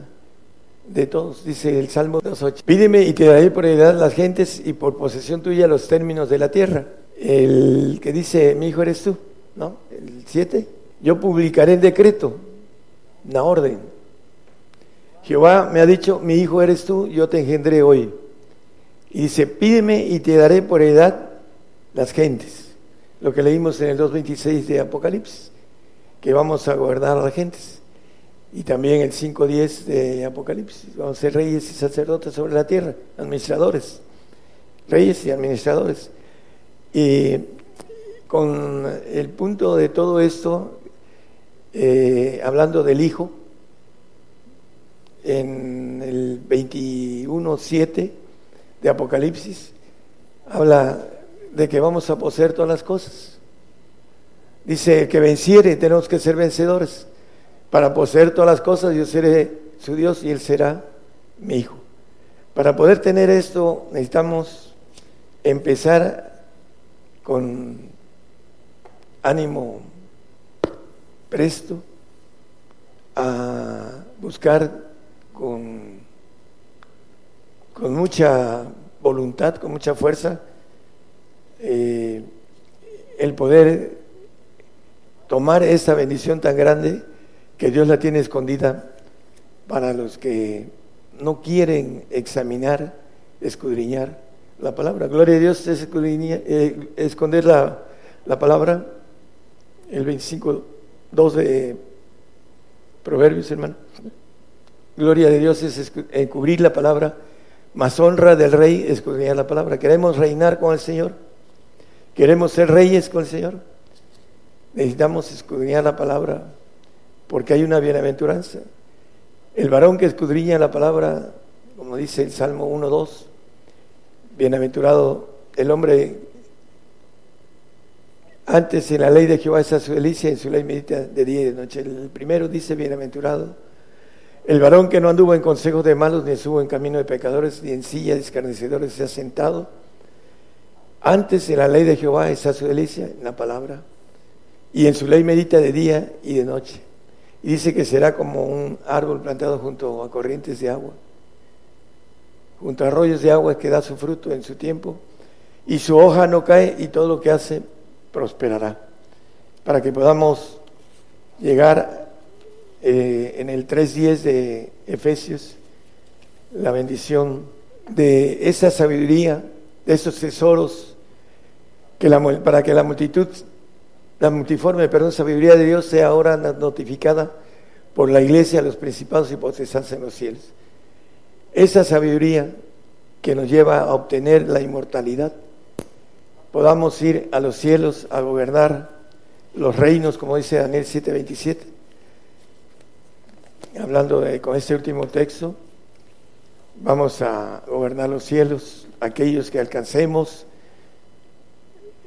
de todos, dice el Salmo 2.8. Pídeme y te daré por heredad las gentes y por posesión tuya los términos de la tierra. El que dice, mi hijo eres tú, ¿no? El 7. Yo publicaré el decreto, una orden. Jehová me ha dicho, mi hijo eres tú, yo te engendré hoy. Y dice, pídeme y te daré por heredad las gentes lo que leímos en el 2.26 de Apocalipsis, que vamos a gobernar a las gentes. Y también el 5.10 de Apocalipsis, vamos a ser reyes y sacerdotes sobre la tierra, administradores, reyes y administradores. Y con el punto de todo esto, eh, hablando del Hijo, en el 21.7 de Apocalipsis, habla de que vamos a poseer todas las cosas. Dice, que venciere, tenemos que ser vencedores. Para poseer todas las cosas, yo seré su Dios y Él será mi hijo. Para poder tener esto, necesitamos empezar con ánimo presto a buscar con, con mucha voluntad, con mucha fuerza, eh, el poder tomar esa bendición tan grande que Dios la tiene escondida para los que no quieren examinar, escudriñar la palabra. Gloria a Dios es eh, esconder la, la, palabra, el 25, 2 de Proverbios, hermano. Gloria de Dios es encubrir la palabra, más honra del rey escudriñar la palabra. Queremos reinar con el Señor. Queremos ser reyes con el Señor. Necesitamos escudriñar la palabra porque hay una bienaventuranza. El varón que escudriña la palabra, como dice el Salmo 1.2, bienaventurado el hombre antes en la ley de Jehová es su delicia, en su ley medita de día y de noche. El primero dice bienaventurado. El varón que no anduvo en consejos de malos, ni estuvo en camino de pecadores, ni en silla de escarnecedores se ha sentado, antes en la ley de Jehová está su delicia, en la palabra, y en su ley medita de día y de noche. Y dice que será como un árbol plantado junto a corrientes de agua, junto a arroyos de agua que da su fruto en su tiempo, y su hoja no cae y todo lo que hace prosperará. Para que podamos llegar eh, en el 3.10 de Efesios, la bendición de esa sabiduría, de esos tesoros para que la multitud, la multiforme, perdón, sabiduría de Dios sea ahora notificada por la iglesia los principados y potestades en los cielos. Esa sabiduría que nos lleva a obtener la inmortalidad, podamos ir a los cielos a gobernar los reinos, como dice Daniel 7:27. Hablando con este último texto, vamos a gobernar los cielos, aquellos que alcancemos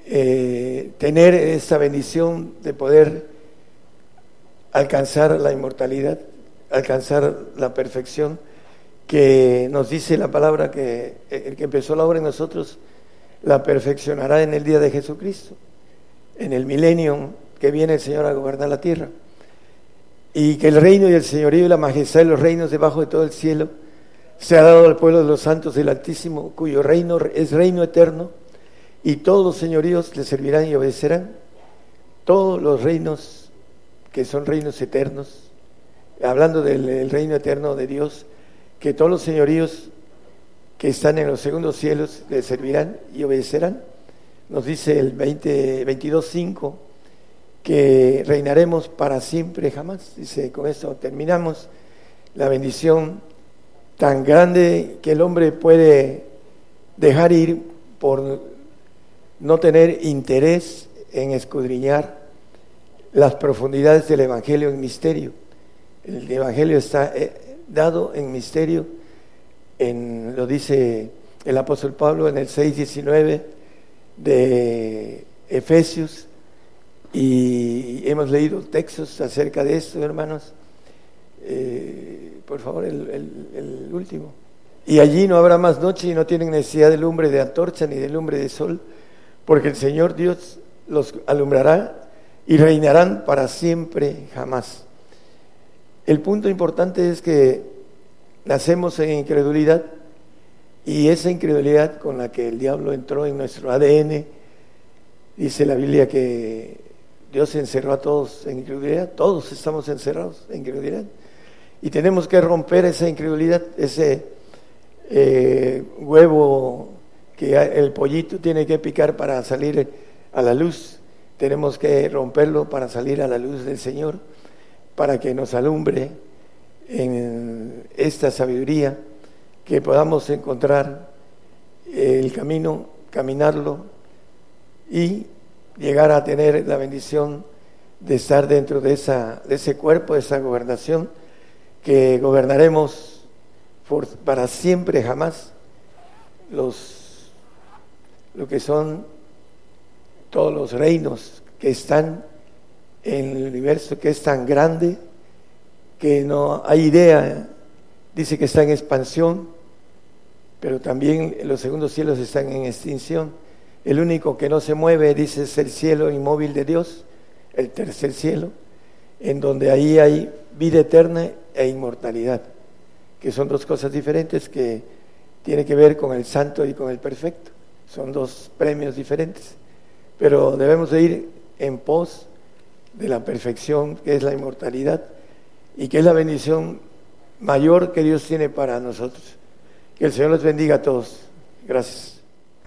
eh, tener esta bendición de poder alcanzar la inmortalidad, alcanzar la perfección que nos dice la palabra que el que empezó la obra en nosotros la perfeccionará en el día de Jesucristo, en el milenio que viene el Señor a gobernar la tierra. Y que el reino y el señorío y la majestad de los reinos debajo de todo el cielo se ha dado al pueblo de los santos del Altísimo, cuyo reino es reino eterno, y todos los señoríos le servirán y obedecerán. Todos los reinos que son reinos eternos, hablando del reino eterno de Dios, que todos los señoríos que están en los segundos cielos le servirán y obedecerán. Nos dice el 20, 22.5 que reinaremos para siempre jamás. Dice, con esto terminamos la bendición tan grande que el hombre puede dejar ir por no tener interés en escudriñar las profundidades del Evangelio en misterio. El Evangelio está eh, dado en misterio, en, lo dice el apóstol Pablo en el 6.19 de Efesios, y hemos leído textos acerca de esto, hermanos. Eh, por favor, el, último. Y allí no habrá más noche y no tienen necesidad de lumbre de antorcha ni de lumbre de sol, porque el Señor Dios los alumbrará y reinarán para siempre jamás. El punto importante es que nacemos en incredulidad y esa incredulidad con la que el diablo entró en nuestro ADN, dice la Biblia que Dios encerró a todos en incredulidad, todos estamos encerrados en incredulidad y tenemos que romper esa incredulidad, ese eh, huevo que el pollito tiene que picar para salir a la luz, tenemos que romperlo para salir a la luz del Señor para que nos alumbre en esta sabiduría, que podamos encontrar el camino, caminarlo y llegar a tener la bendición de estar dentro de, esa, de ese cuerpo, de esa gobernación, que gobernaremos para siempre, jamás, los, lo que son todos los reinos que están en el universo que es tan grande que no hay idea, dice que está en expansión, pero también los segundos cielos están en extinción. El único que no se mueve, dice, es el cielo inmóvil de Dios, el tercer cielo, en donde ahí hay vida eterna e inmortalidad, que son dos cosas diferentes que tienen que ver con el santo y con el perfecto. Son dos premios diferentes, pero debemos de ir en pos de la perfección, que es la inmortalidad, y que es la bendición mayor que Dios tiene para nosotros. Que el Señor los bendiga a todos. Gracias.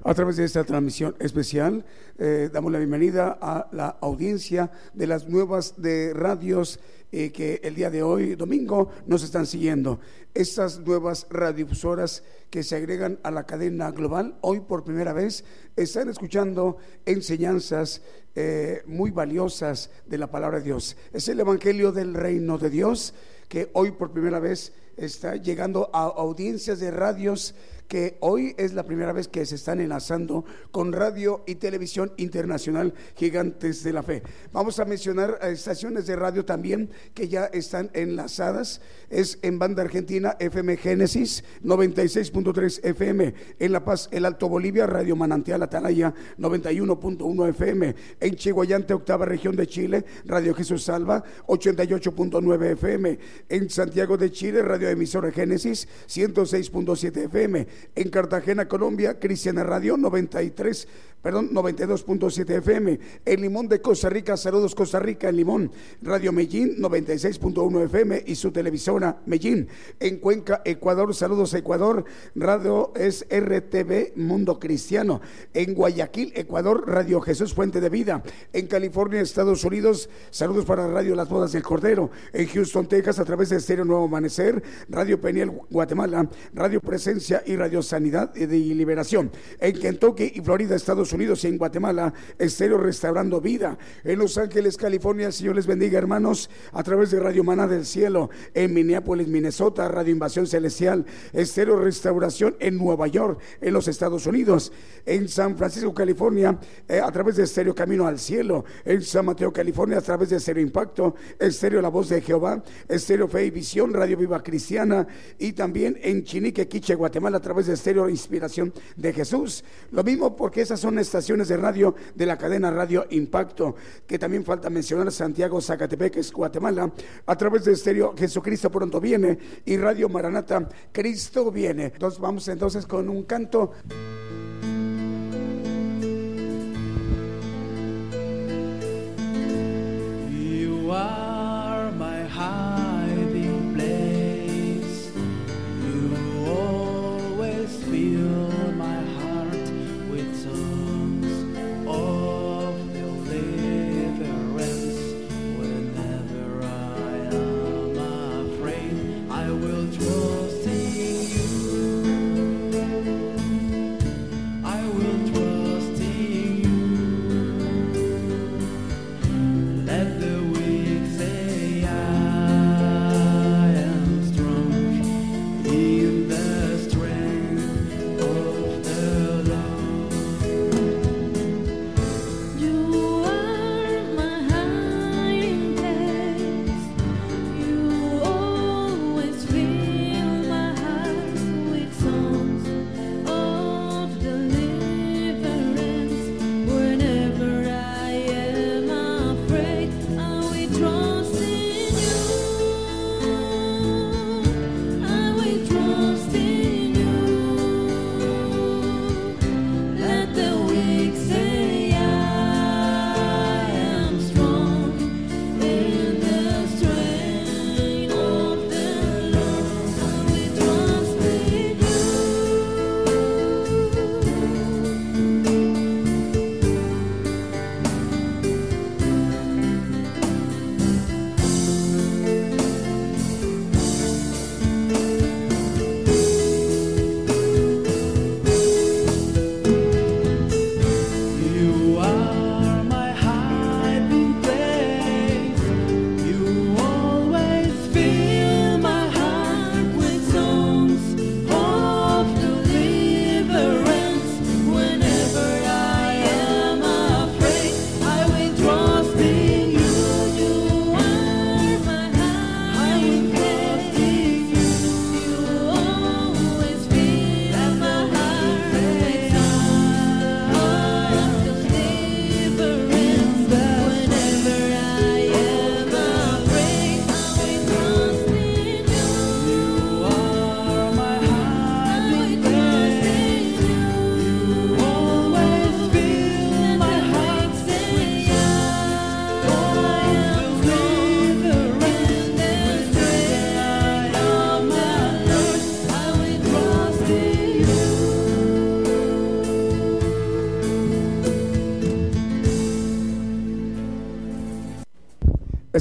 A través de esta transmisión especial, eh, damos la bienvenida a la audiencia de las nuevas de radios eh, que el día de hoy, domingo, nos están siguiendo. Estas nuevas radiodifusoras que se agregan a la cadena global, hoy por primera vez están escuchando enseñanzas eh, muy valiosas de la palabra de Dios. Es el Evangelio del Reino de Dios que hoy por primera vez está llegando a audiencias de radios que hoy es la primera vez que se están enlazando con radio y televisión internacional gigantes de la fe. Vamos a mencionar estaciones de radio también que ya están enlazadas. Es en banda argentina FM Génesis 96.3 FM, en La Paz, El Alto Bolivia, Radio Manantial Atalaya 91.1 FM, en Chihuayante, octava región de Chile, Radio Jesús Salva 88.9 FM, en Santiago de Chile, Radio Emisora Génesis 106.7 FM, en Cartagena, Colombia, Cristiana Radio 93 perdón, 92.7 FM. En Limón de Costa Rica, saludos Costa Rica, en Limón, Radio Medellín 96.1 FM y su televisora Medellín. En Cuenca, Ecuador, saludos Ecuador, radio es RTV Mundo Cristiano. En Guayaquil, Ecuador, Radio Jesús Fuente de Vida. En California, Estados Unidos, saludos para Radio Las Bodas del Cordero. En Houston, Texas, a través de Estéreo Nuevo Amanecer, Radio Peniel, Guatemala, Radio Presencia y Radio Sanidad y Liberación. En Kentucky y Florida, Estados Unidos y en Guatemala, Estéreo Restaurando Vida. En Los Ángeles, California, Señor les bendiga, hermanos, a través de Radio Maná del Cielo. En Minneapolis, Minnesota, Radio Invasión Celestial. Estéreo Restauración en Nueva York, en los Estados Unidos. En San Francisco, California, eh, a través de Estéreo Camino al Cielo. En San Mateo, California, a través de Estéreo Impacto. Estéreo La Voz de Jehová. Estéreo Fe y Visión, Radio Viva Cristiana. Y también en Chinique, Quiche, Guatemala, a través de Estéreo Inspiración de Jesús. Lo mismo porque esas son estaciones de radio de la cadena Radio Impacto, que también falta mencionar Santiago, Zacatepec, Guatemala, a través de Estéreo Jesucristo pronto viene y Radio Maranata, Cristo viene. Entonces vamos entonces con un canto.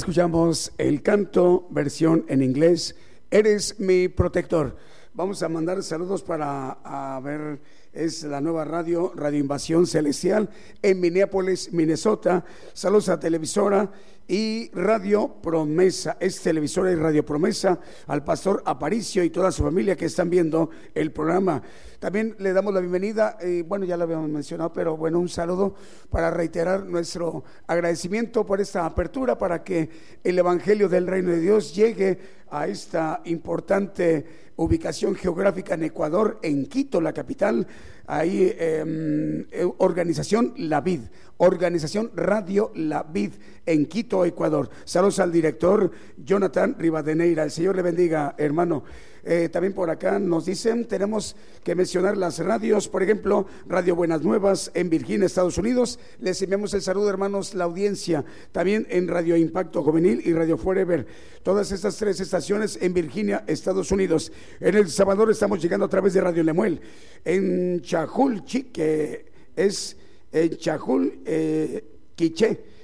Escuchamos el canto, versión en inglés, Eres mi protector. Vamos a mandar saludos para a ver, es la nueva radio, Radio Invasión Celestial, en Minneapolis, Minnesota. Saludos a Televisora y Radio Promesa, es Televisora y Radio Promesa, al pastor Aparicio y toda su familia que están viendo el programa. También le damos la bienvenida, eh, bueno, ya lo habíamos mencionado, pero bueno, un saludo para reiterar nuestro agradecimiento por esta apertura, para que el Evangelio del Reino de Dios llegue a esta importante ubicación geográfica en Ecuador, en Quito, la capital. Ahí, eh, eh, organización La Vid, organización Radio La Vid en Quito, Ecuador. Saludos al director Jonathan Rivadeneira. El Señor le bendiga, hermano. Eh, también por acá nos dicen, tenemos que mencionar las radios, por ejemplo, Radio Buenas Nuevas en Virginia, Estados Unidos. Les enviamos el saludo, hermanos, la audiencia. También en Radio Impacto Juvenil y Radio Forever. Todas estas tres estaciones en Virginia, Estados Unidos. En El Salvador estamos llegando a través de Radio Lemuel. En Chajul, Chi, que es en Chajul, eh,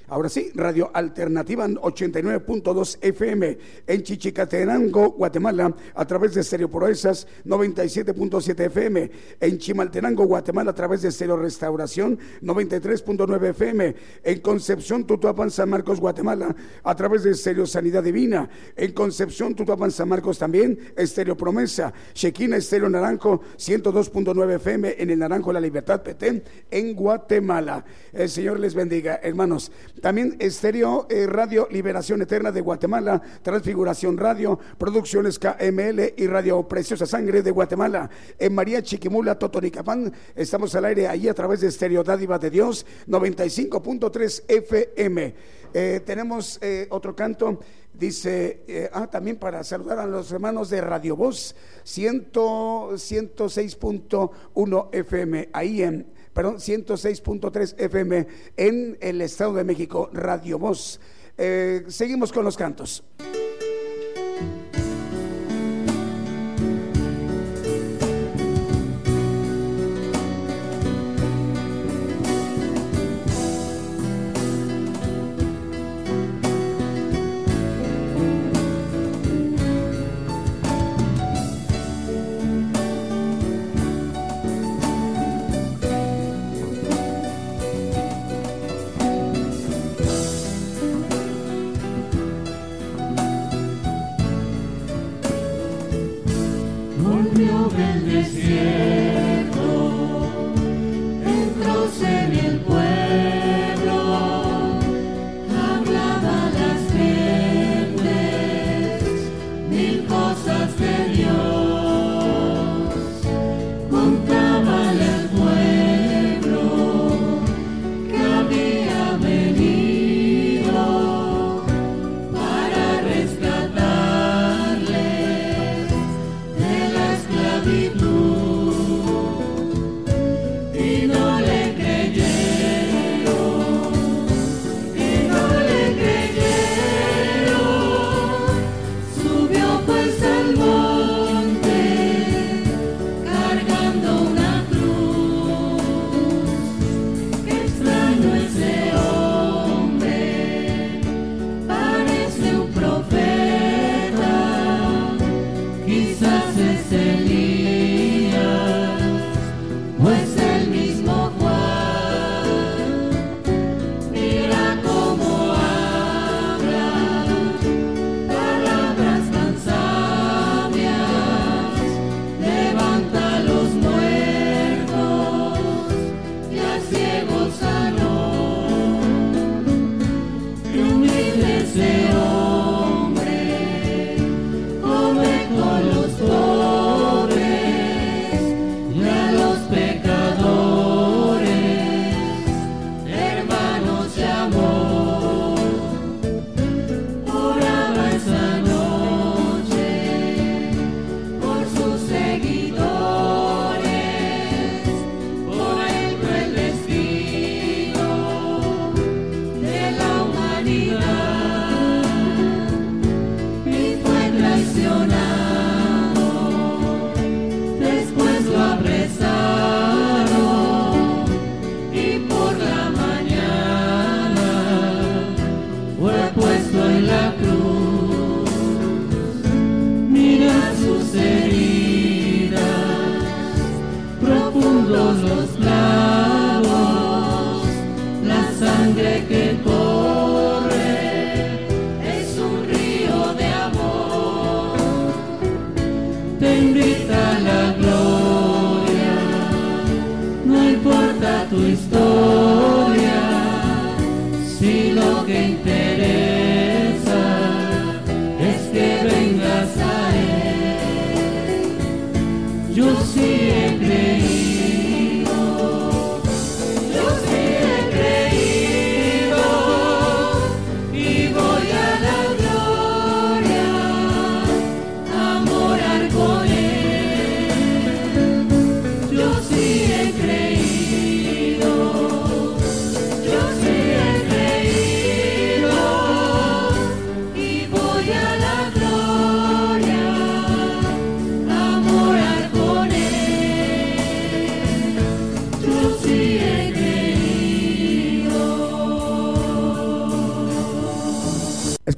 Ahora sí, Radio Alternativa 89.2 FM en Chichicatenango, Guatemala, a través de Stereo Proezas 97.7 FM, en Chimaltenango, Guatemala, a través de Stereo Restauración 93.9 FM, en Concepción, Tutuapan, San Marcos, Guatemala, a través de Stereo Sanidad Divina, en Concepción, Tutuapan, San Marcos también, Estéreo Promesa, Chequina, Estéreo Naranjo 102.9 FM en el Naranjo La Libertad Petén, en Guatemala. El Señor les bendiga, hermanos. También Estéreo eh, Radio Liberación Eterna de Guatemala, Transfiguración Radio, Producciones KML y Radio Preciosa Sangre de Guatemala. En María Chiquimula, Totonicapán, estamos al aire ahí a través de Estéreo Dádiva de Dios, 95.3 FM. Eh, tenemos eh, otro canto, dice, ah, también para saludar a los hermanos de Radio Voz, 100 106.1 FM, ahí en, perdón, 106.3 FM en el Estado de México, Radio Voz. Eh, seguimos con los cantos.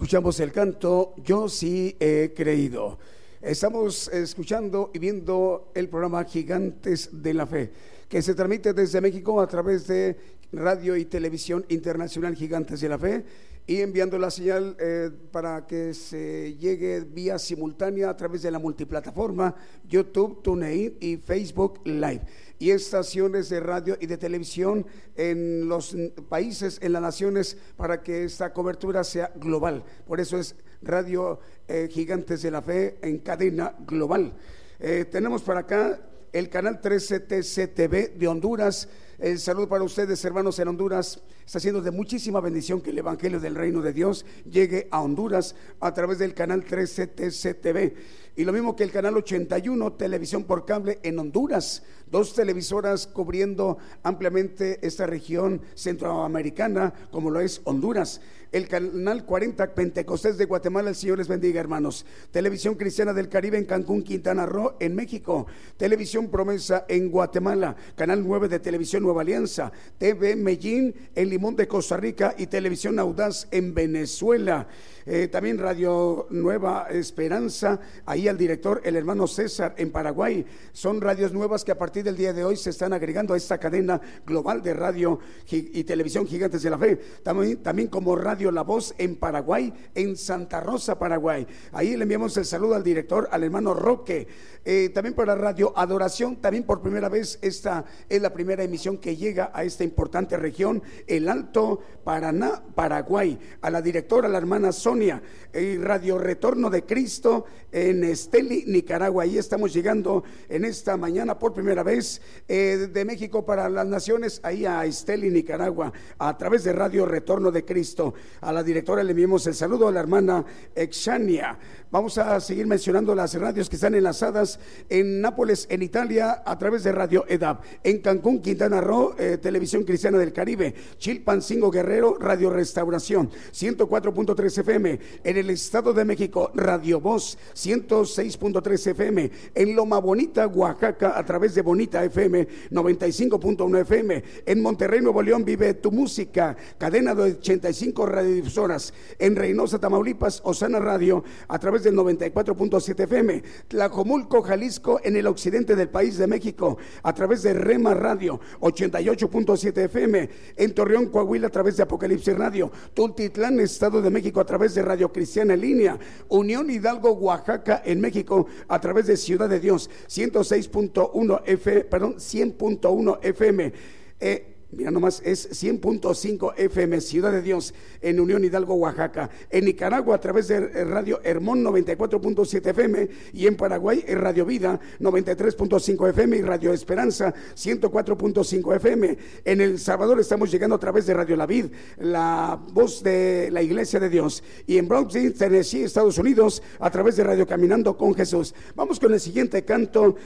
Escuchamos el canto Yo sí he creído. Estamos escuchando y viendo el programa Gigantes de la Fe, que se transmite desde México a través de Radio y Televisión Internacional Gigantes de la Fe y enviando la señal eh, para que se llegue vía simultánea a través de la multiplataforma YouTube, TuneIn y Facebook Live y estaciones de radio y de televisión en los países, en las naciones, para que esta cobertura sea global. Por eso es Radio eh, Gigantes de la Fe en cadena global. Eh, tenemos para acá el canal 13 TCTV de Honduras. El saludo para ustedes, hermanos en Honduras. Está siendo de muchísima bendición que el Evangelio del Reino de Dios llegue a Honduras a través del canal 13 TCTV. Y lo mismo que el canal 81, televisión por cable en Honduras. Dos televisoras cubriendo ampliamente esta región centroamericana, como lo es Honduras. El canal 40 Pentecostés de Guatemala, el Señor les bendiga, hermanos. Televisión Cristiana del Caribe en Cancún, Quintana Roo, en México. Televisión Promesa en Guatemala. Canal 9 de Televisión Nueva Alianza. TV Medellín en Limón de Costa Rica y Televisión Audaz en Venezuela. Eh, también Radio Nueva Esperanza, ahí al director, el hermano César en Paraguay. Son radios nuevas que a partir del día de hoy se están agregando a esta cadena global de radio y televisión gigantes de la fe. También, también como Radio La Voz en Paraguay, en Santa Rosa, Paraguay. Ahí le enviamos el saludo al director, al hermano Roque. Eh, también para Radio Adoración, también por primera vez esta es la primera emisión que llega a esta importante región, el Alto Paraná, Paraguay. A la directora, la hermana Sonia, y Radio Retorno de Cristo en Esteli, Nicaragua. Ahí estamos llegando en esta mañana por primera vez eh, de México para las naciones, ahí a Esteli, Nicaragua, a través de Radio Retorno de Cristo. A la directora le enviamos el saludo a la hermana Exania. Vamos a seguir mencionando las radios que están enlazadas en Nápoles, en Italia, a través de Radio EDAP. En Cancún, Quintana Roo, eh, Televisión Cristiana del Caribe. Chilpancingo Guerrero, Radio Restauración, 104.3 FM. En el Estado de México, Radio Voz, 106.3 FM. En Loma Bonita, Oaxaca, a través de Bonita FM, 95.1 FM. En Monterrey, Nuevo León, vive tu música, cadena de 85 radiodifusoras. En Reynosa, Tamaulipas, Osana Radio, a través del 94.7 FM. Tlajomulco, Jalisco, en el occidente del país de México, a través de Rema Radio, 88.7 FM. En Torreón, Coahuila, a través de Apocalipsis Radio. Tultitlán, Estado de México, a través de Radio Cristiana en línea. Unión Hidalgo, Oaxaca, en México, a través de Ciudad de Dios, 106.1 F, perdón, 100.1 FM. Eh, Mira nomás, es 100.5 FM, Ciudad de Dios, en Unión Hidalgo, Oaxaca. En Nicaragua, a través de Radio Hermón 94.7 FM. Y en Paraguay, Radio Vida 93.5 FM y Radio Esperanza 104.5 FM. En El Salvador estamos llegando a través de Radio La Vid, la voz de la Iglesia de Dios. Y en Brownsville, Tennessee, Estados Unidos, a través de Radio Caminando con Jesús. Vamos con el siguiente canto.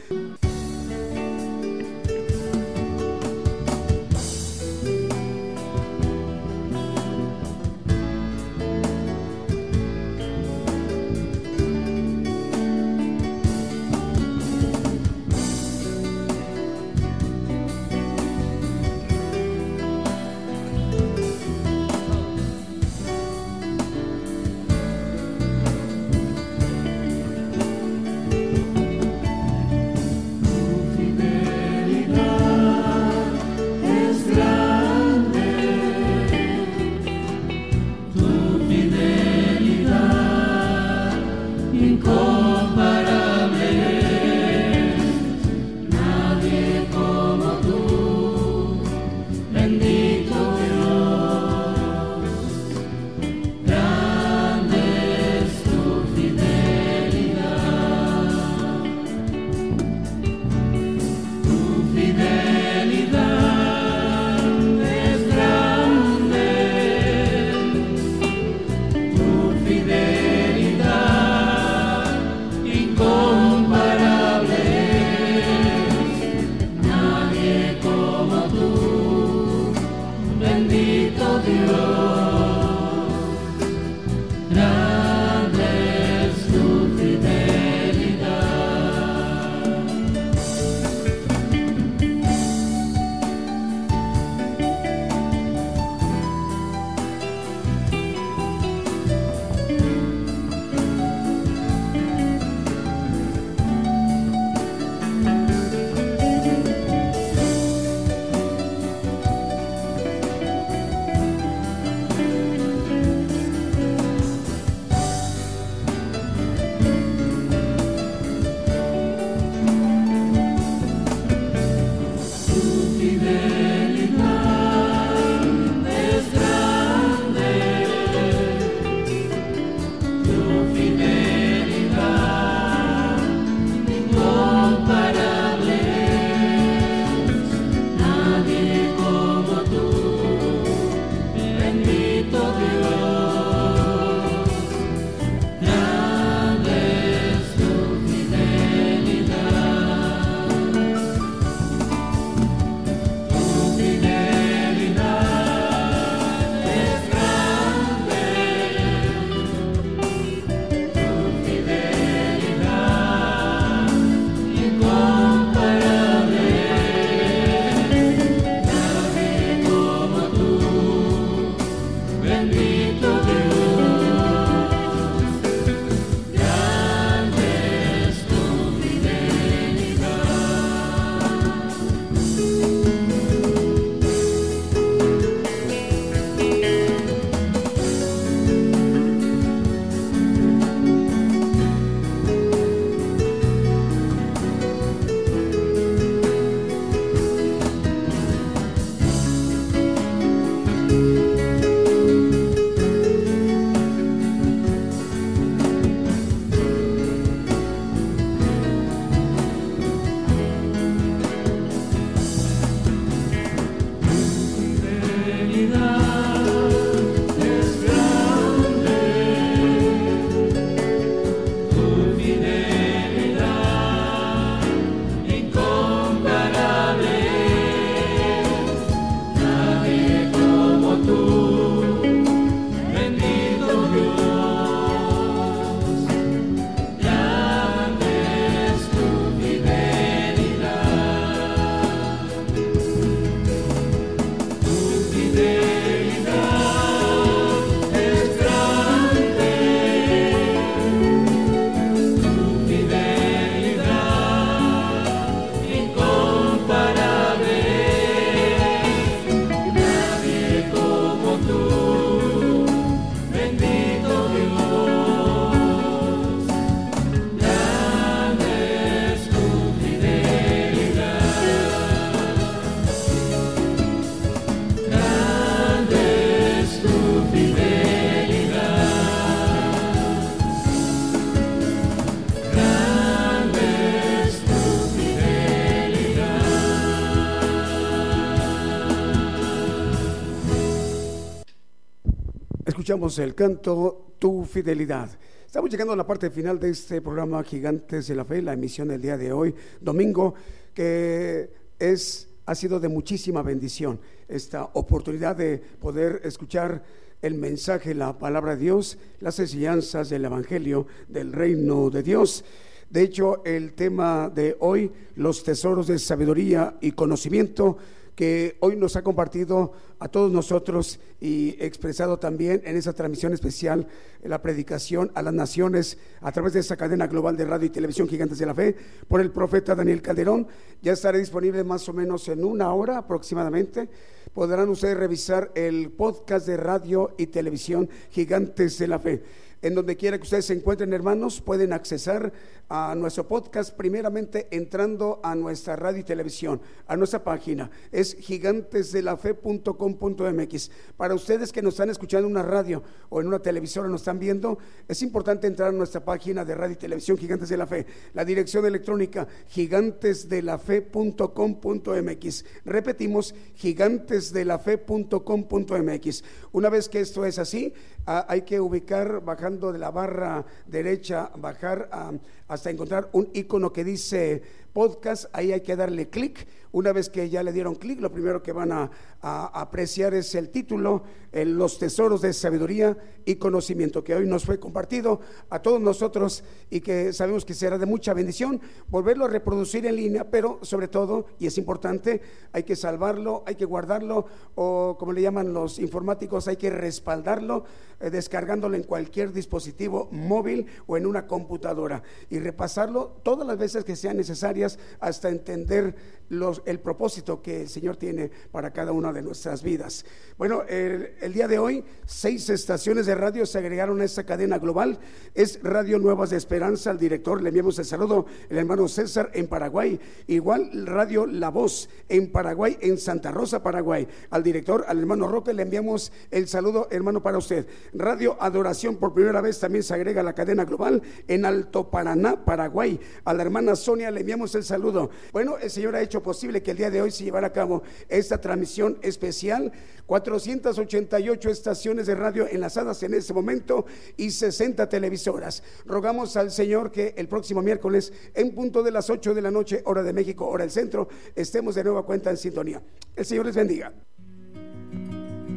El canto Tu Fidelidad. Estamos llegando a la parte final de este programa Gigantes de la Fe, la emisión del día de hoy, domingo, que es, ha sido de muchísima bendición esta oportunidad de poder escuchar el mensaje, la palabra de Dios, las enseñanzas del Evangelio del reino de Dios. De hecho, el tema de hoy, los tesoros de sabiduría y conocimiento, que hoy nos ha compartido a todos nosotros y expresado también en esa transmisión especial la predicación a las naciones a través de esa cadena global de radio y televisión Gigantes de la Fe por el profeta Daniel Calderón. Ya estará disponible más o menos en una hora aproximadamente. Podrán ustedes revisar el podcast de radio y televisión Gigantes de la Fe. En donde quiera que ustedes se encuentren, hermanos, pueden accesar a nuestro podcast primeramente entrando a nuestra radio y televisión, a nuestra página. Es gigantesdelafe.com.mx. Para ustedes que nos están escuchando en una radio o en una televisora, nos están viendo, es importante entrar a nuestra página de radio y televisión Gigantes de la Fe. La dirección electrónica gigantesdelafe.com.mx. Repetimos, gigantesdelafe.com.mx. Una vez que esto es así, ah, hay que ubicar de la barra derecha, bajar ah, hasta encontrar un icono que dice podcast, ahí hay que darle clic. Una vez que ya le dieron clic, lo primero que van a, apreciar es el título, Los tesoros de sabiduría y conocimiento, que hoy nos fue compartido a todos nosotros y que sabemos que será de mucha bendición volverlo a reproducir en línea, pero sobre todo, y es importante, hay que salvarlo, hay que guardarlo, o como le llaman los informáticos, hay que respaldarlo, eh, descargándolo en cualquier dispositivo móvil o en una computadora y repasarlo todas las veces que sean necesarias hasta entender los, el propósito que el Señor tiene para cada una de nuestras vidas. Bueno, el, el, día de hoy, seis estaciones de radio se agregaron a esta cadena global. Es Radio Nuevas de Esperanza, al director le enviamos el saludo, el hermano César en Paraguay. Igual Radio La Voz en Paraguay, en Santa Rosa, Paraguay. Al director, al hermano Roque, le enviamos el saludo, hermano, para usted. Radio Adoración, por primera vez también se agrega a la cadena global en Alto Paraná, Paraguay. A la hermana Sonia le enviamos el saludo. Bueno, el Señor ha posible que el día de hoy se llevara a cabo esta transmisión especial. 488 estaciones de radio enlazadas en este momento y 60 televisoras. Rogamos al Señor que el próximo miércoles, en punto de las 8 de la noche, hora de México, hora del centro, estemos de nueva cuenta en sintonía. El Señor les bendiga.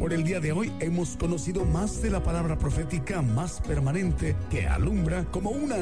Por el día de hoy hemos conocido más de la palabra profética más permanente que alumbra como una